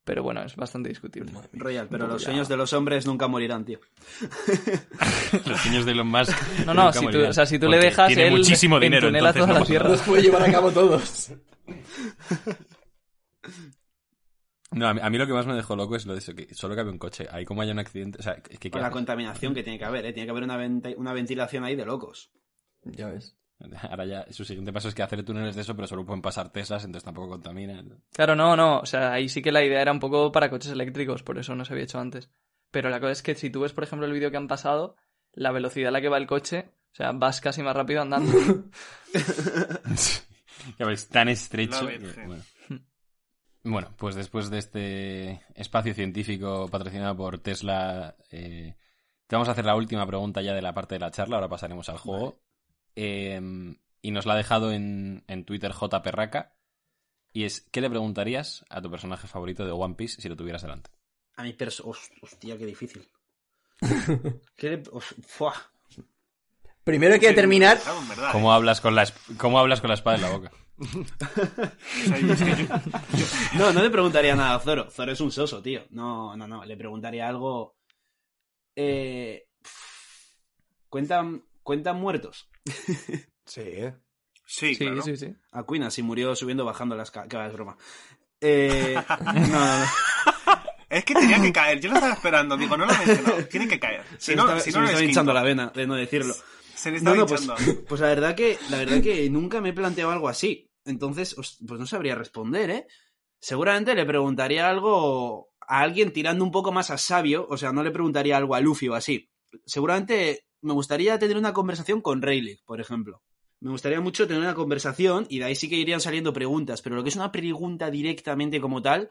pero bueno, es bastante discutible. Royal, pero los ya. sueños de los hombres nunca morirán, tío. Los sueños de Elon Musk. No, no, si tú, o sea, si tú le dejas, tiene él muchísimo dinero, entonces toda no la tierra. Los puede llevar a cabo todos. No, a mí, a mí lo que más me dejó loco es lo de eso, que solo cabe un coche. Ahí como haya un accidente, o sea, es que ¿qué Con la contaminación que tiene que haber, ¿eh? Tiene que haber una, venta- una ventilación ahí de locos. Ya ves. Ahora ya, su siguiente paso es que hacer túneles de eso, pero solo pueden pasar Teslas, entonces tampoco contamina. Claro, no, no. O sea, ahí sí que la idea era un poco para coches eléctricos, por eso no se había hecho antes. Pero la cosa es que si tú ves, por ejemplo, el vídeo que han pasado, la velocidad a la que va el coche, o sea, vas casi más rápido andando. Ya ves, tan estrecho. Que, bueno. Bueno, pues después de este espacio científico patrocinado por Tesla, eh, te vamos a hacer la última pregunta ya de la parte de la charla, ahora pasaremos al juego. Eh, y nos la ha dejado en, en Twitter J. Perraca. Y es, ¿qué le preguntarías a tu personaje favorito de One Piece si lo tuvieras delante? A mi perso... Host- Hostia, qué difícil. ¿Qué le... os- fuah. Primero hay que determinar. ¿Cómo hablas con la, cómo hablas con la espada en la boca? ¿eh? No, no le preguntaría nada a Zoro. Zoro es un soso, tío. No, no, no. Le preguntaría algo. Eh. ¿Cuentan, ¿Cuentan muertos? Sí, ¿eh? Sí, sí, claro. sí, sí. Acuina, si murió subiendo, bajando las Que va, es broma. Eh. No, no, no. Es que tenía que caer. Yo lo estaba esperando. Digo, no lo he mencionado. Tiene que caer. Se Si me no, estaba, si se no, me no estaba es hinchando la vena de no decirlo. Se le No, estaba no, pues, hinchando. pues la verdad que la verdad que nunca me he planteado algo así. Entonces, pues no sabría responder, ¿eh? Seguramente le preguntaría algo a alguien tirando un poco más a sabio, o sea, no le preguntaría algo a Luffy o así. Seguramente me gustaría tener una conversación con Rayleigh, por ejemplo. Me gustaría mucho tener una conversación y de ahí sí que irían saliendo preguntas, pero lo que es una pregunta directamente como tal,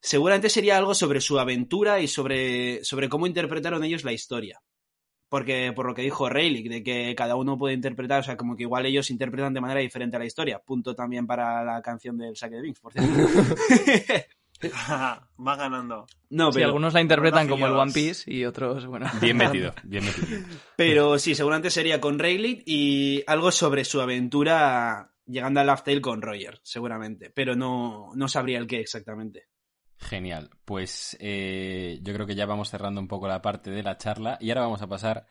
seguramente sería algo sobre su aventura y sobre, sobre cómo interpretaron ellos la historia. Porque por lo que dijo Rayleigh, de que cada uno puede interpretar, o sea, como que igual ellos interpretan de manera diferente a la historia. Punto también para la canción del saque de Vince, por cierto. Va ganando. no, Sí, pero, algunos la interpretan como el. One Piece y otros, bueno. Bien metido, bien metido. pero sí, seguramente sería con Rayleigh y algo sobre su aventura llegando a Laugh Tale con Roger, seguramente. Pero no, no sabría el qué exactamente. Genial. Pues eh, yo creo que ya vamos cerrando un poco la parte de la charla y ahora vamos a pasar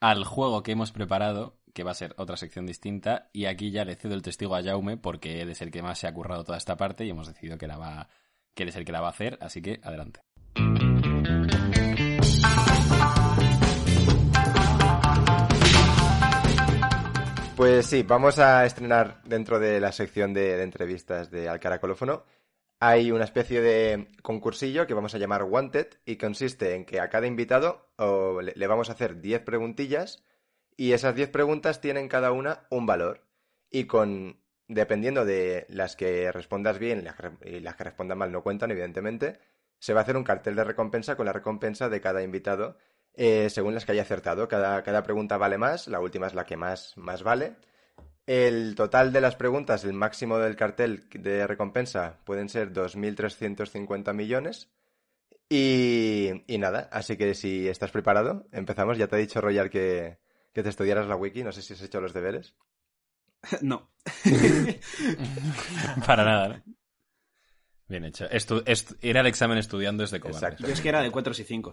al juego que hemos preparado, que va a ser otra sección distinta. Y aquí ya le cedo el testigo a Jaume porque él es el que más se ha currado toda esta parte y hemos decidido que, la va, que él es el que la va a hacer. Así que adelante. Pues sí, vamos a estrenar dentro de la sección de, entrevistas de Al Caracolófono. Hay una especie de concursillo que vamos a llamar Wanted y consiste en que a cada invitado le vamos a hacer 10 preguntillas y esas 10 preguntas tienen cada una un valor. Y con dependiendo de las que respondas bien y las que, respondas mal no cuentan, evidentemente, se va a hacer un cartel de recompensa con la recompensa de cada invitado eh, según las que haya acertado. Cada, cada pregunta vale más, la última es la que más, más vale. El total de las preguntas, el máximo del cartel de recompensa pueden ser 2.350 millones. Y, y nada, así que si estás preparado, empezamos. Ya te he dicho, Royal, que, que te estudiaras la wiki. No sé si has hecho los deberes. no. Para nada, ¿no? Bien hecho. Estu- ir al examen estudiando es de cobardes. Exacto. Yo es que era de 4 y 5.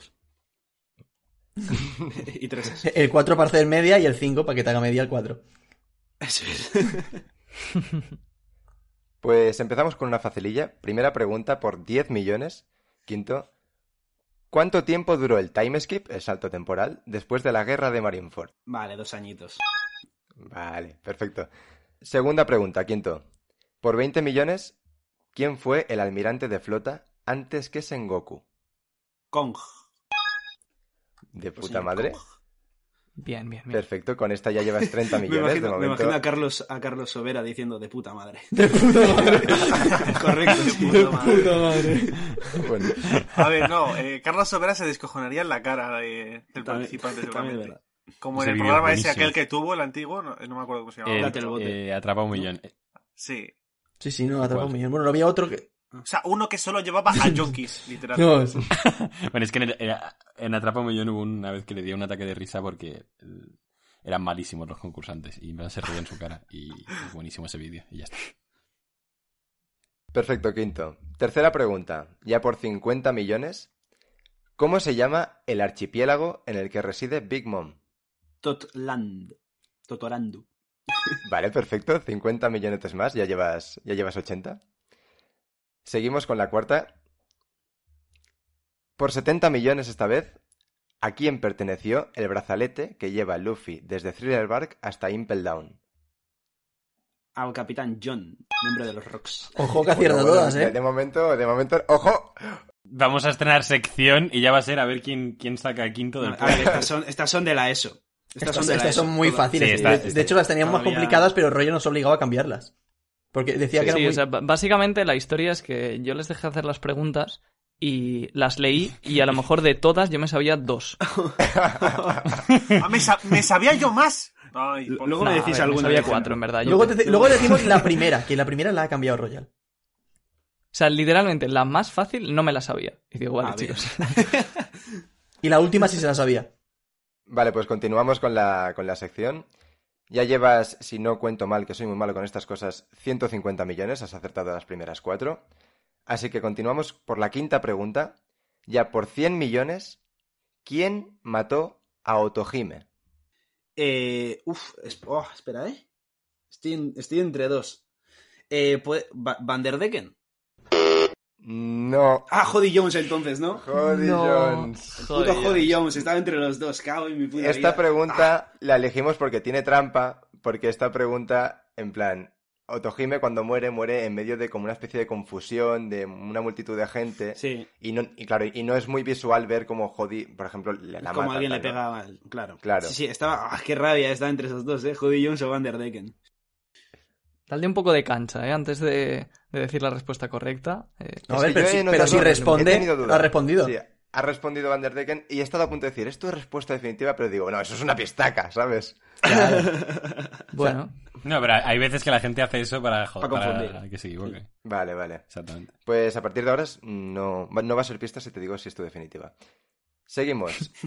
y 3 El 4 para hacer media y el 5 para que te haga media el 4. Eso es. Pues empezamos con una facililla. Primera pregunta por 10 millones. Quinto, ¿cuánto tiempo duró el time skip, el salto temporal, después de la guerra de Marineford? Vale, dos añitos. Vale, perfecto. Segunda pregunta, quinto. Por 20 millones, ¿quién fue el almirante de flota antes que Sengoku? Kong. De Pues puta madre. Kong. Bien, bien, bien. Perfecto, con esta ya llevas 30 Me millones de imagino, me momento. imagino a Carlos, a Carlos Sobera diciendo de puta madre. De puta madre. Correcto. De puta madre. Bueno, A ver, no. eh, Carlos Sobera se descojonaría en la cara de- del También- participante, seguramente. Como en el programa es ese, aquel que tuvo, el antiguo, no, no me acuerdo cómo se llamaba. El- el bote. eh, atrapa un millón. Sí. Sí, sí, no, atrapa un millón. Bueno, no había otro que... O sea, uno que solo llevaba a junkies, literal. No. Bueno, es que en, el- en- en Atrapa un Millón hubo una vez que le dio un ataque de risa porque eh, eran malísimos los concursantes y me se reía en su cara. Y es buenísimo ese vídeo y ya está. Perfecto, quinto. Tercera pregunta, ya por 50 millones. ¿Cómo se llama el archipiélago en el que reside Big Mom? Totland. Totorandu. Vale, perfecto. 50 millones más, ya llevas, ya llevas 80. Seguimos con la cuarta. Por 70 millones esta vez, ¿a quién perteneció el brazalete que lleva Luffy desde Thriller Bark hasta Impel Down? Al capitán John, miembro de los Rocks. Ojo que acierta Bueno, todas, de- ¿eh? De momento, de momento, ¡ojo! Vamos a estrenar sección y ya va a ser a ver quién, quién saca el quinto del A ver, estas son, estas son de la ESO. Estas, Estas, son estas muy todas. fáciles. Sí, está- de, está- de hecho, las teníamos más complicadas, pero Rollo nos obligaba a cambiarlas. Porque decía que era Sí, muy... o sea, básicamente la historia es que yo les dejé hacer las preguntas y las leí y a lo mejor de todas yo me sabía dos. Ah, me, sa- me sabía yo más. Ay, por Luego me decís ver, alguna. sabía cuatro, en verdad. Luego, te- te- luego decimos la primera, que la primera la ha cambiado Royal. O sea, literalmente la más fácil no me la sabía. Y digo, vale, Ah, chicos. Y la última sí se la sabía. Vale, pues continuamos con la, con la sección. Ya llevas, si no cuento mal, que soy muy malo con estas cosas, 150 millones, has acertado las primeras cuatro. Así que continuamos por la quinta pregunta. Ya por 100 millones, ¿quién mató a Otohime? Eh, uf, es- oh, espera, ¿eh? Estoy, estoy entre dos. Eh, Decken. No. Ah, Jody Jones entonces, ¿no? Jody No. Jones. El puto Jody Jones, estaba entre los dos, cago en mi puta Esta vida. pregunta la elegimos porque tiene trampa, porque esta pregunta, en plan, Otohime cuando muere, muere en medio de como una especie de confusión, de una multitud de gente. Sí, Y, no, y claro, y no es muy visual ver como Jody, por ejemplo, le- la como mata, alguien le tal, ¿no? pega mal, claro. Claro. Sí, sí, estaba, ah, qué rabia, estaba entre esos dos, ¿eh? Jody Jones o Van der Decken. Dale un poco de cancha, ¿eh? Antes de, de decir la respuesta correcta. eh, No, a Es ver, que pero si, pero responde, ha respondido. Sí, ha respondido Van der Decken y he estado a punto de decir, es tu respuesta definitiva, pero digo, no, eso es una pistaca, ¿sabes? bueno, No, pero hay veces que la gente hace eso para, joder, Para para, confundir. que se equivoque. Vale, vale. Exactamente. Pues a partir de ahora no, va- no va a ser pista si te digo si es tu definitiva. Seguimos.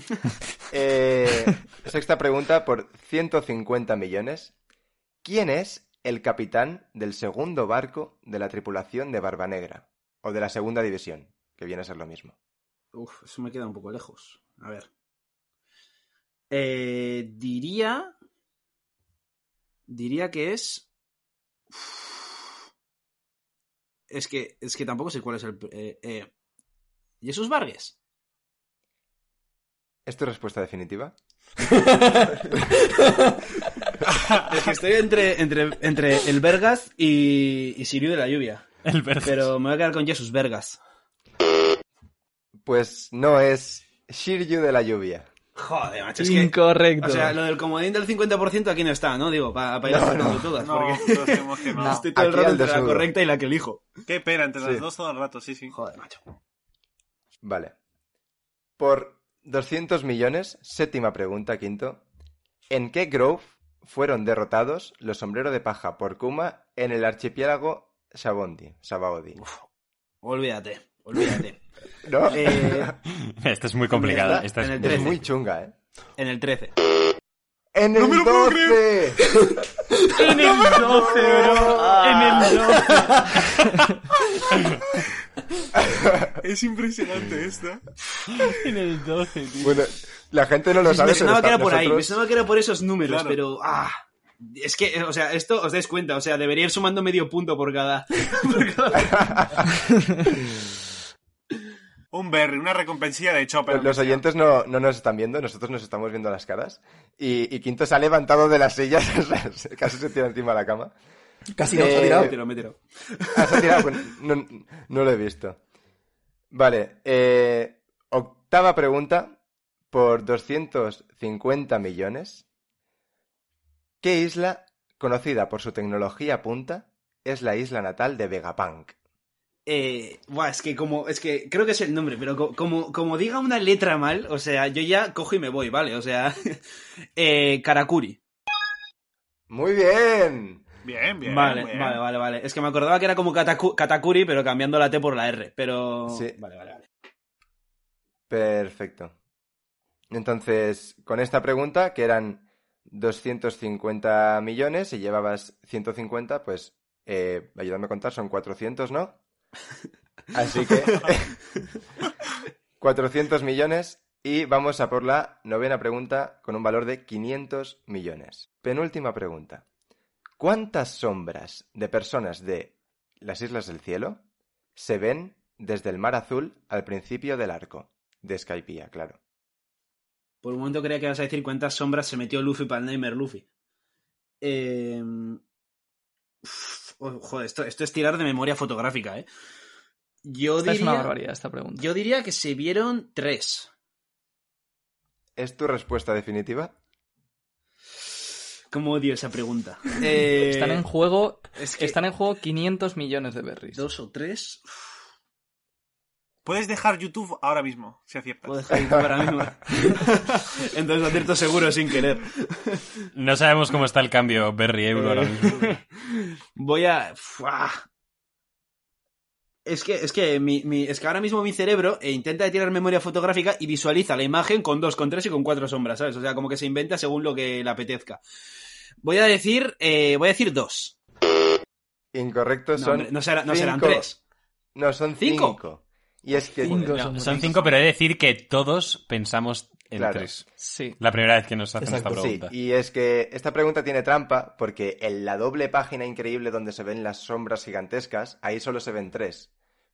Eh, sexta pregunta por 150 millones. ¿Quién es el capitán del segundo barco de la tripulación de Barba Negra? O de la segunda división, que viene a ser lo mismo. Uf, eso me queda un poco lejos. A ver. Eh, diría. Diría que es. Uf. Es que, es que tampoco sé cuál es el. Eh, eh, ¿Jesús Vargas? ¿Es tu respuesta definitiva? Es que estoy entre, entre, entre el Vergas y, y Sirio de la lluvia. El Vergas. Pero me voy a quedar con Jesús Vergas. Pues no es Shiryu de la lluvia. Joder, macho, es que. incorrecto. O sea, lo del comodín del 50% aquí no está, ¿no? Digo, para ir No, no. todas. No, porque no. estoy todo el rato entre la correcta y la que elijo. Qué pena, entre Sí. las dos todo el rato, sí, sí. Joder, macho. Vale. Por 200 millones, séptima pregunta, quinto. ¿En qué grove fueron derrotados los sombreros de paja por Kuma en el archipiélago Sabondi? Sabaody. Olvídate, olvídate. ¿No? Eh, Esta es muy complicada. Esta es en el es 13. muy chunga, ¿eh? en el 13. ¡En el me lo puedo 12! en el 12, bro. En el 12. Es impresionante esta. En el 12, tío. Bueno, la gente no lo me sabe, pero sonaba que era por ahí, me nosotros- sonaba que era por esos números, Claro. pero. ¡Ah! Es que, o sea, esto os dais cuenta, o sea, debería ir sumando medio punto por cada. por cada- Un berry, una recompensilla de Chopper. Los oyentes no, no nos están viendo, nosotros nos estamos viendo las caras. Y, y Quinto se ha levantado de las sillas, casi se tira encima de la cama. Casi nos ha Eh, tirado. Mételo, mételo. Ah, se ha tirado, pues, no, no lo he visto. Vale, eh, octava pregunta por 250 millones. ¿Qué isla, conocida por su tecnología punta, es la isla natal de Vegapunk? Eh, buah, es que como, es que creo que es el nombre, pero co- como, como diga una letra mal, o sea, yo ya cojo y me voy, ¿vale? O sea, eh, Karakuri. Muy bien. Bien, bien. vale, bien. vale, vale, vale. Es que me acordaba que era como Kataku- Katakuri, pero cambiando la T por la R, pero... Sí. Vale, vale, vale. Perfecto. Entonces, con esta pregunta, que eran 250 millones y llevabas 150, pues, eh, ayúdame a contar, son 400, ¿no? Así que 400 millones y vamos a por la novena pregunta con un valor de 500 millones. Penúltima pregunta. ¿Cuántas sombras de personas de las Islas del Cielo se ven desde el Mar Azul al principio del arco? De Skypiea, claro. Por un momento creía que ibas a decir cuántas sombras se metió Luffy para el Nightmare Luffy. Eh... uf, oh, joder, esto, esto es tirar de memoria fotográfica, ¿eh? Yo Esta es diría, una barbaridad esta pregunta. yo diría que se vieron tres. ¿Es tu respuesta definitiva? ¿Cómo odio esa pregunta? Eh, Están en juego, es que están en juego 500 millones de berries. dos o tres. Puedes dejar YouTube ahora mismo, si aciertas. Puedo dejar YouTube ahora mismo. Entonces acierto seguro sin querer. No sabemos cómo está el cambio Berry Euro ahora mismo. Voy a. ¡Fua! Es que, es que, mi, mi- es que ahora mismo mi cerebro eh, intenta tirar memoria fotográfica y visualiza la imagen con dos, con tres y con cuatro sombras, ¿sabes? O sea, como que se inventa según lo que le apetezca. Voy a decir, eh, voy a decir dos. Incorrecto, No, son. no, será- no serán tres. No, son ¿Cinco? cinco. Y es que. Cinco No, son son cinco. pero he de decir que todos pensamos en Claro. tres. Sí. La primera vez que nos hacen Exacto, esta Sí, pregunta. y es que esta pregunta tiene trampa porque en la doble página increíble donde se ven las sombras gigantescas, ahí solo se ven tres.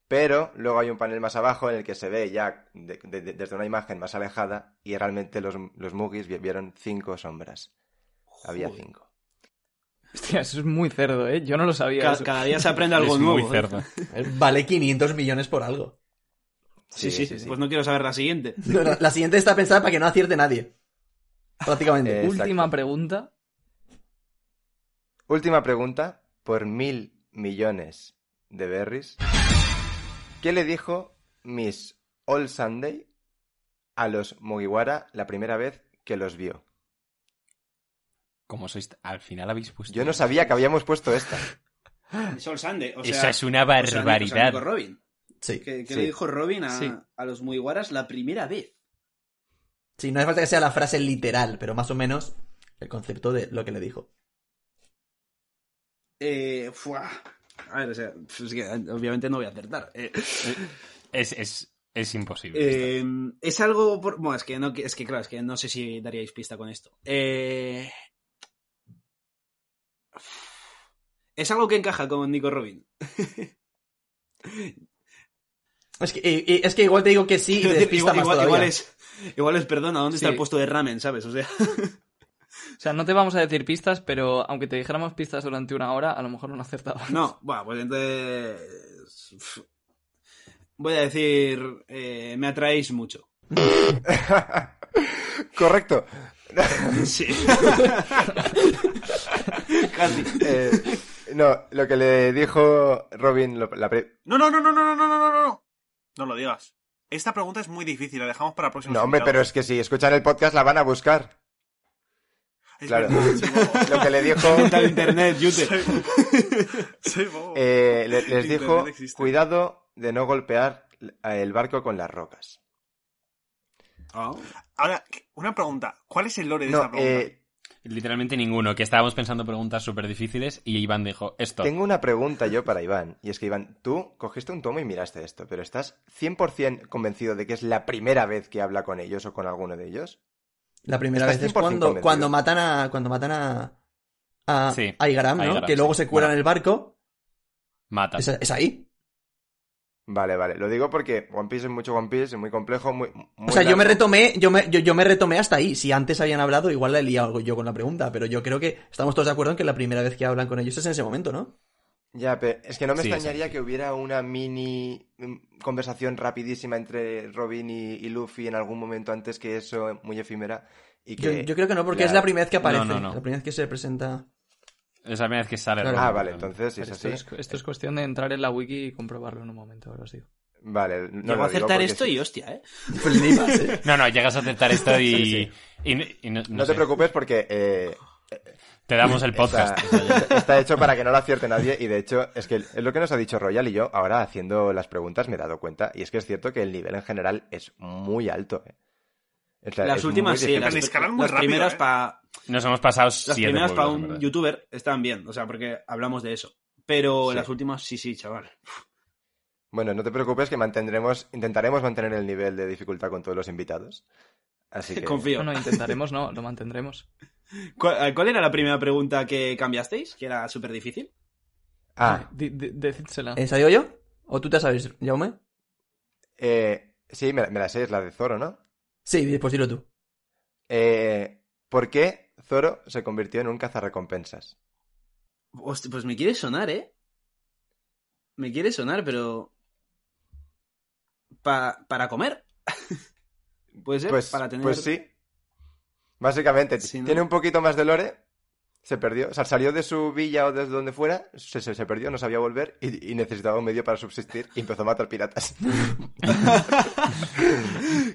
Pero luego hay un panel más abajo en el que se ve ya de- de- de- desde una imagen más alejada y realmente los, los vi- vieron cinco sombras. Había cinco. Hostia, eso es muy cerdo, ¿eh? Yo no lo sabía. Cada día se aprende algo Es nuevo. muy ¿eh? cerdo. Vale 500 millones por algo. Sí, sí, Pues no quiero saber la siguiente. No, no, La siguiente está pensada para que no acierte nadie. Prácticamente. Eh. Última pregunta. Última pregunta, por mil millones de berries. ¿Qué le dijo Miss All Sunday a los Mugiwara la primera vez que los vio? Como sois, al final habéis puesto. Yo no sabía que habíamos puesto esta. Sol Sande, o sea, Esa es una o sea, barbaridad. Robin. Sí. ¿Qué, qué Sí. le dijo Robin a, Sí. a los Mugiwaras la primera vez? Sí, no hace falta que sea la frase literal, pero más o menos el concepto de lo que le dijo. Eh, fuah. A ver, o sea, es que obviamente no voy a acertar. Eh, Es, es, es imposible. eh, es algo. Por... Bueno, es que, no, es que claro, es que no sé si daríais pista con esto. Eh, es algo que encaja con Nico Robin. Es que, es que igual te digo que sí y te despista igual, más igual- es, igual es, perdona, ¿dónde está el puesto de ramen, sabes? O sea, O sea, no te vamos a decir pistas, pero aunque te dijéramos pistas durante una hora, a lo mejor no acertabas. no, bueno, pues entonces. Voy a decir. eh, me atraéis mucho. Correcto. Sí. Casi. Eh, no, lo que le dijo Robin, lo- la pre- No, no, no, no, no, no, no, no, no, no. Lo digas. Esta pregunta es muy difícil, la dejamos para próximos No, hombre, pero es que si escuchan el podcast la van a buscar. Es Claro. verdad, soy bobo. Lo que le dijo, Tal internet, Yute. Soy bobo. Soy bobo. eh, le- les Internet dijo, existe. cuidado de no golpear el barco con las rocas. Ah. Ahora, una pregunta. ¿Cuál es el lore de No, esta pregunta? eh, Literalmente ninguno, que estábamos pensando preguntas súper difíciles y Iván dijo esto. tengo una pregunta yo para Iván. Y es que, Iván, tú cogiste un tomo y miraste esto, pero ¿estás 100% convencido de que es la primera vez que habla con ellos o con alguno de ellos? La primera vez es 100% cuando, convencido. cuando matan a. Cuando matan a. A, Sí, a Igaram, ¿no? que luego sí. se cuela Bueno. en el barco. Mata. Es, es ahí. Vale, vale. Lo digo porque One Piece es mucho One Piece, es muy complejo, muy... muy O sea, yo me retomé, yo me, yo, yo me retomé hasta ahí. Si antes habían hablado, igual la he liado yo con la pregunta, pero yo creo que estamos todos de acuerdo en que la primera vez que hablan con ellos es en ese momento, ¿no? Ya, pero es que no me Sí, extrañaría que hubiera una mini mm, conversación rapidísima entre Robin y, y Luffy en algún momento antes que eso, muy efímera. Y Yo, que yo creo que no, porque la- es la primera vez que aparece. No, no, no. La primera vez que se presenta. Es la primera vez que sale. Claro. Roger, Ah, vale, entonces si es Esto, así. es, esto es cuestión de entrar en la wiki y comprobarlo en un momento, ahora os digo. Vale, no Llego a acertar esto sí. y hostia, ¿eh? Flipas, ¿eh? No, no, llegas a aceptar esto y. Sí, sí. y- y no, No, sé, te preocupes porque eh, Te damos el podcast. Está, está hecho para que no lo acierte nadie y de hecho es que es lo que nos ha dicho Royal y yo ahora haciendo las preguntas me he dado cuenta y es que es cierto que el nivel en general es muy alto. eh. Es la- Las es últimas sí, las, rápido, primeras ¿eh? para Nos hemos pasado las siete primeras para un youtuber están bien, o sea, porque hablamos de eso. Pero Sí. las últimas sí, sí, chaval. Bueno, no te preocupes que mantendremos, intentaremos mantener el nivel de dificultad con todos los invitados. Así que Confío. No, no, intentaremos, no, lo mantendremos. ¿Cuál, eh, cuál era la primera pregunta que cambiasteis? Que era súper difícil. Ah, di- Decídsela. ¿Esa digo yo? ¿O tú te sabes, Jaume? eh, sí, me, me la sé, es la de Zoro, ¿no? Sí, pues dilo tú. Eh, ¿Por qué Zoro se convirtió en un cazarrecompensas? Hostia, pues me quiere sonar, ¿eh? Me quiere sonar, pero... Pa- ¿Para comer? ¿Puede ser? Pues, para tener... pues sí. Básicamente, Sí, ¿no? tiene un poquito más de lore. Se perdió, o sea, salió de su villa o desde donde fuera, se, se, se perdió, no sabía volver y, y necesitaba un medio para subsistir y empezó a matar piratas.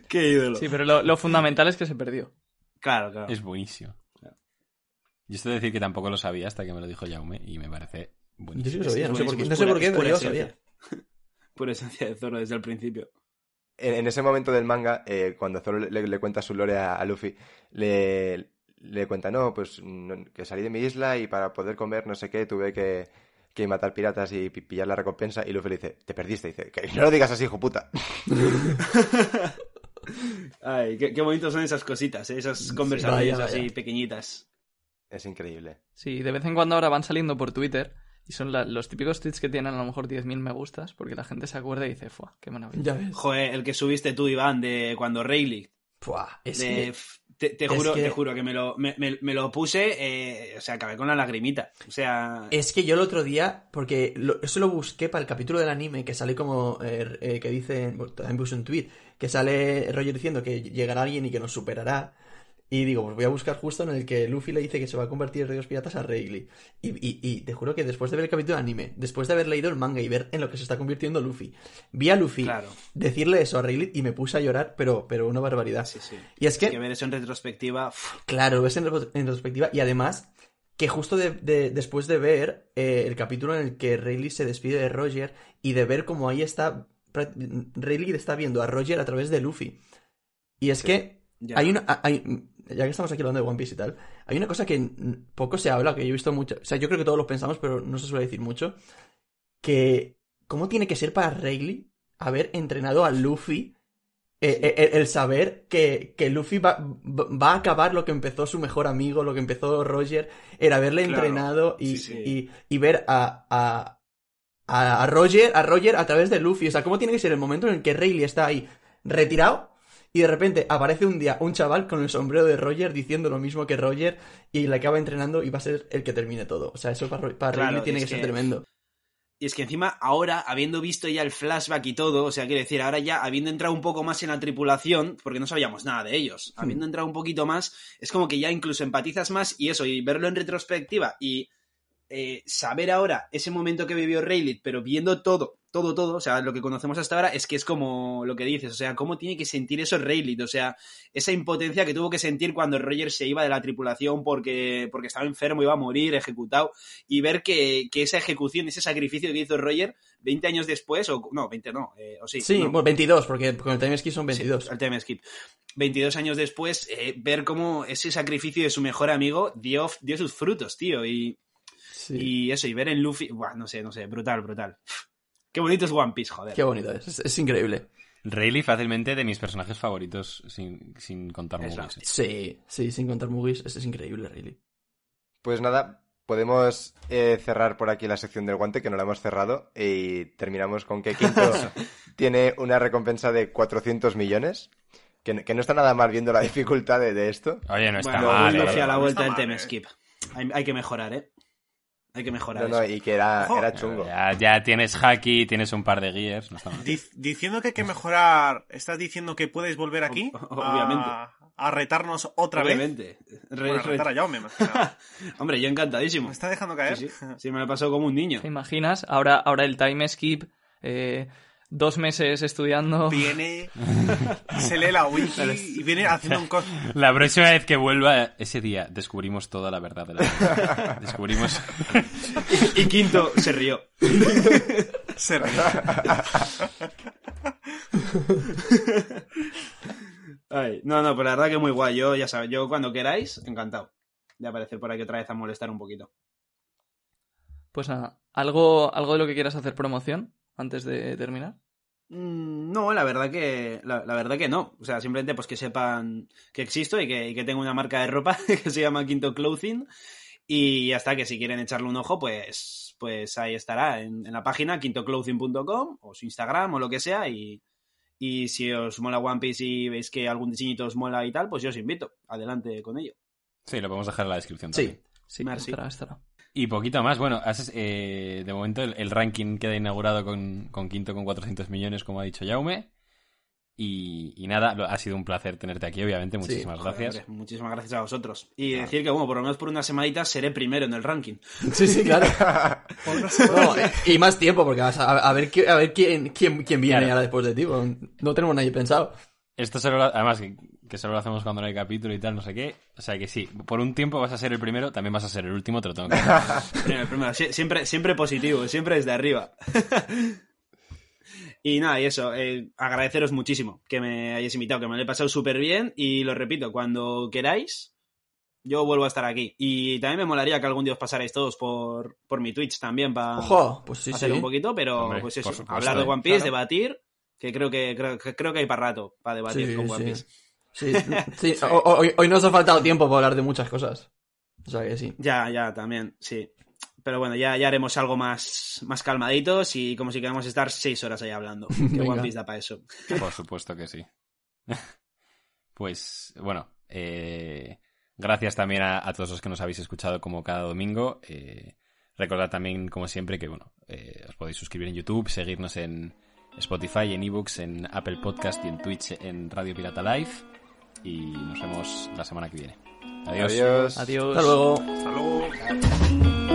¡Qué ídolo! Sí, pero lo, lo fundamental es que se perdió. Claro, claro. Es buenísimo. Yo estoy de decir que tampoco lo sabía hasta que me lo dijo Jaume y me parece Yo buenísimo. sí lo sabía, no sé por no sé por qué, pero yo lo sabía. Pura esencia de Zoro desde el principio. En, en ese momento del manga, eh, cuando Zoro le, le cuenta su lore a, a Luffy, le, le cuenta, no, pues no- que salí de mi isla y para poder comer no sé qué tuve que, que matar piratas y pi- pillar la recompensa. Y Luffy le dice, te perdiste. dice, que no lo digas así, hijo puta. Ay, qué, qué bonitos son esas cositas, ¿eh? esas conversaciones vaya, así pequeñitas. Es increíble. Sí, de vez en cuando ahora van saliendo por Twitter y son la- los típicos tweets que tienen a lo mejor 10.000 me gustas porque la gente se acuerda y dice, ¡fuah! ¡Qué maravilla! Ya ves. Joder, el que subiste tú, Iván, de cuando Rayleigh. Buah, es de- que... te, juro, que- te juro que me lo, me, me- me lo puse, eh, o sea, acabé con la lagrimita. O sea, Es que yo el otro día, porque lo- eso lo busqué para el capítulo del anime, que sale como, eh, eh, que dice, también puse un tweet, que sale Roger diciendo que llegará alguien y que nos superará. Y digo, pues voy a buscar justo en el que Luffy le dice que se va a convertir en Reyes Piratas a Rayleigh. Y, y, y te juro que después de ver el capítulo del anime, después de haber leído el manga y ver en lo que se está convirtiendo Luffy, vi a Luffy claro. decirle eso a Rayleigh y me puse a llorar, pero, pero una barbaridad. Sí, sí. Y es que, Hay que ver eso en retrospectiva. Claro, ves en, en retrospectiva y además que justo de- de- después de ver eh, el capítulo en el que Rayleigh se despide de Roger y de ver cómo ahí está, Rayleigh está viendo a Roger a través de Luffy. Y es que ya. hay una, hay- ya que estamos aquí hablando de One Piece y tal, hay una cosa que poco se habla, que yo he visto mucho, o sea, yo creo que todos lo pensamos, pero no se suele decir mucho, que cómo tiene que ser para Rayleigh haber entrenado a Luffy eh, eh, el, saber que, que Luffy va, va a acabar lo que empezó su mejor amigo, lo que empezó Roger, era haberle Claro. entrenado y, Sí, sí. y- y ver a, a, a Roger, a Roger a través de Luffy. O sea, ¿cómo tiene que ser el momento en el que Rayleigh está ahí retirado y de repente aparece un día un chaval con el sombrero de Roger diciendo lo mismo que Roger y le acaba entrenando y va a ser el que termine todo? O sea, eso para, para Claro, Rayleigh tiene que ser tremendo. Y es que encima ahora, habiendo visto ya el flashback y todo, o sea, quiero decir, ahora ya habiendo entrado un poco más en la tripulación, porque no sabíamos nada de ellos, habiendo entrado un poquito más, es como que ya incluso empatizas más y eso, y verlo en retrospectiva y eh, saber ahora ese momento que vivió Rayleigh, pero viendo todo, todo, todo, o sea, lo que conocemos hasta ahora es que es como lo que dices, o sea, cómo tiene que sentir eso Rayleigh, o sea, esa impotencia que tuvo que sentir cuando Roger se iba de la tripulación porque, porque estaba enfermo, iba a morir, ejecutado, y ver que, que esa ejecución, ese sacrificio que hizo Roger 20 años después, o no, 20 no, eh, o sí. Sí, no. bueno, 22, porque con el time skip son 22. Sí, el time skip. 22 años después, eh, ver cómo ese sacrificio de su mejor amigo dio, dio sus frutos, tío. Y, Sí. y eso, y ver en Luffy, buah, no sé, no sé, brutal, brutal. Qué bonito es One Piece, joder. Qué bonito es, es, es increíble. Rayleigh fácilmente de mis personajes favoritos sin, sin contar Es movies. Sí, sí, sin contar movies, es, es increíble, Rayleigh. Pues nada, podemos eh, cerrar por aquí la sección del guante, que no la hemos cerrado, y terminamos con que Quinto tiene una recompensa de 400 millones, que, que no está nada mal viendo la dificultad de, de esto. Oye, no está bueno, mal. eh. A la no vuelta está del time eh. skip. Hay, hay que mejorar, ¿eh? Hay que mejorar No, no, eso. y que era, chungo. Ya, ya tienes Haki, tienes un par de gears. No está mal. Dic- diciendo que hay que mejorar, ¿estás diciendo que puedes volver aquí? Ob- obviamente. A, a retarnos otra vez. Obviamente. Re- Bueno, a re- retar a Jaume, más que nada. Hombre, yo encantadísimo. Me está dejando caer. Sí, sí. Sí, me lo he pasado como un niño. ¿Te imaginas? Ahora, ahora el time skip, eh, dos meses estudiando. Viene, se lee la wiki y viene haciendo un cos... La próxima vez que vuelva, ese día, descubrimos toda la verdad de la vida. Descubrimos... Y quinto se rió. Se. Ay, no, no, pero la verdad que muy guay. Yo, ya sabes, yo cuando queráis, encantado de aparecer por aquí otra vez a molestar un poquito. Pues nada, ¿algo, ¿algo de lo que quieras hacer promoción antes de terminar? Mm, No, la verdad que la, la verdad que no. O sea, simplemente pues que sepan que existo y que, y que tengo una marca de ropa que se llama Quinto Clothing. Y ya está, que si quieren echarle un ojo, pues, pues ahí estará en, en la página quintoclothing.com o su Instagram o lo que sea. Y, y si os mola One Piece y veis que algún diseñito os mola y tal, pues yo os invito. Adelante con ello. Sí, lo podemos dejar en la descripción Sí. también. Sí, Merci. estará, estará. Y poquito más. Bueno, has- eh, de momento el, el ranking queda inaugurado con, con Quinto con 400 millones, como ha dicho Jaume. Y, y nada, lo- ha sido un placer tenerte aquí, obviamente. Muchísimas gracias. hombre, muchísimas gracias a vosotros. Y decir que, bueno, por lo menos por una semanita seré primero en el ranking. Sí, sí, claro. No, y más tiempo, porque vas a, a ver, a ver quién, quién, quién viene Claro. ahora después de ti. No tenemos nadie pensado. Esto solo lo- además que, solo lo hacemos cuando no hay capítulo y tal, no sé qué. O sea que sí, por un tiempo vas a ser el primero, también vas a ser el último, te lo tengo que decir. Primero, primero, Sie- siempre, siempre positivo, siempre desde arriba. y nada, y eso, eh, agradeceros muchísimo que me hayáis invitado, que me lo he pasado súper bien y lo repito, cuando queráis, yo vuelvo a estar aquí. Y también me molaría que algún día os pasarais todos por, por mi Twitch también para pues sí, hacer sí. un poquito, pero Hombre, pues eso, supuesto, hablar de. One Piece, Claro. debatir, que creo que, creo, que creo que hay para rato para debatir Sí, con One sí. Piece. Sí, Hoy, hoy nos ha faltado tiempo para hablar de muchas cosas. O sea que sí. Ya, ya, también, sí. Pero bueno, ya, ya haremos algo más, más calmaditos y como si queremos estar seis horas ahí hablando. Que Venga. One Piece da para eso. Por supuesto que sí. Pues bueno, eh, gracias también a, a todos los que nos habéis escuchado como cada domingo. Eh, recordad también, como siempre, que bueno, eh, os podéis suscribir en YouTube, seguirnos en Spotify, en eBooks, en Apple Podcast y en Twitch en Radio Pirata Live. Y nos vemos la semana que viene. Adiós. Adiós. Adiós. Hasta luego. Hasta luego.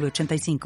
906985.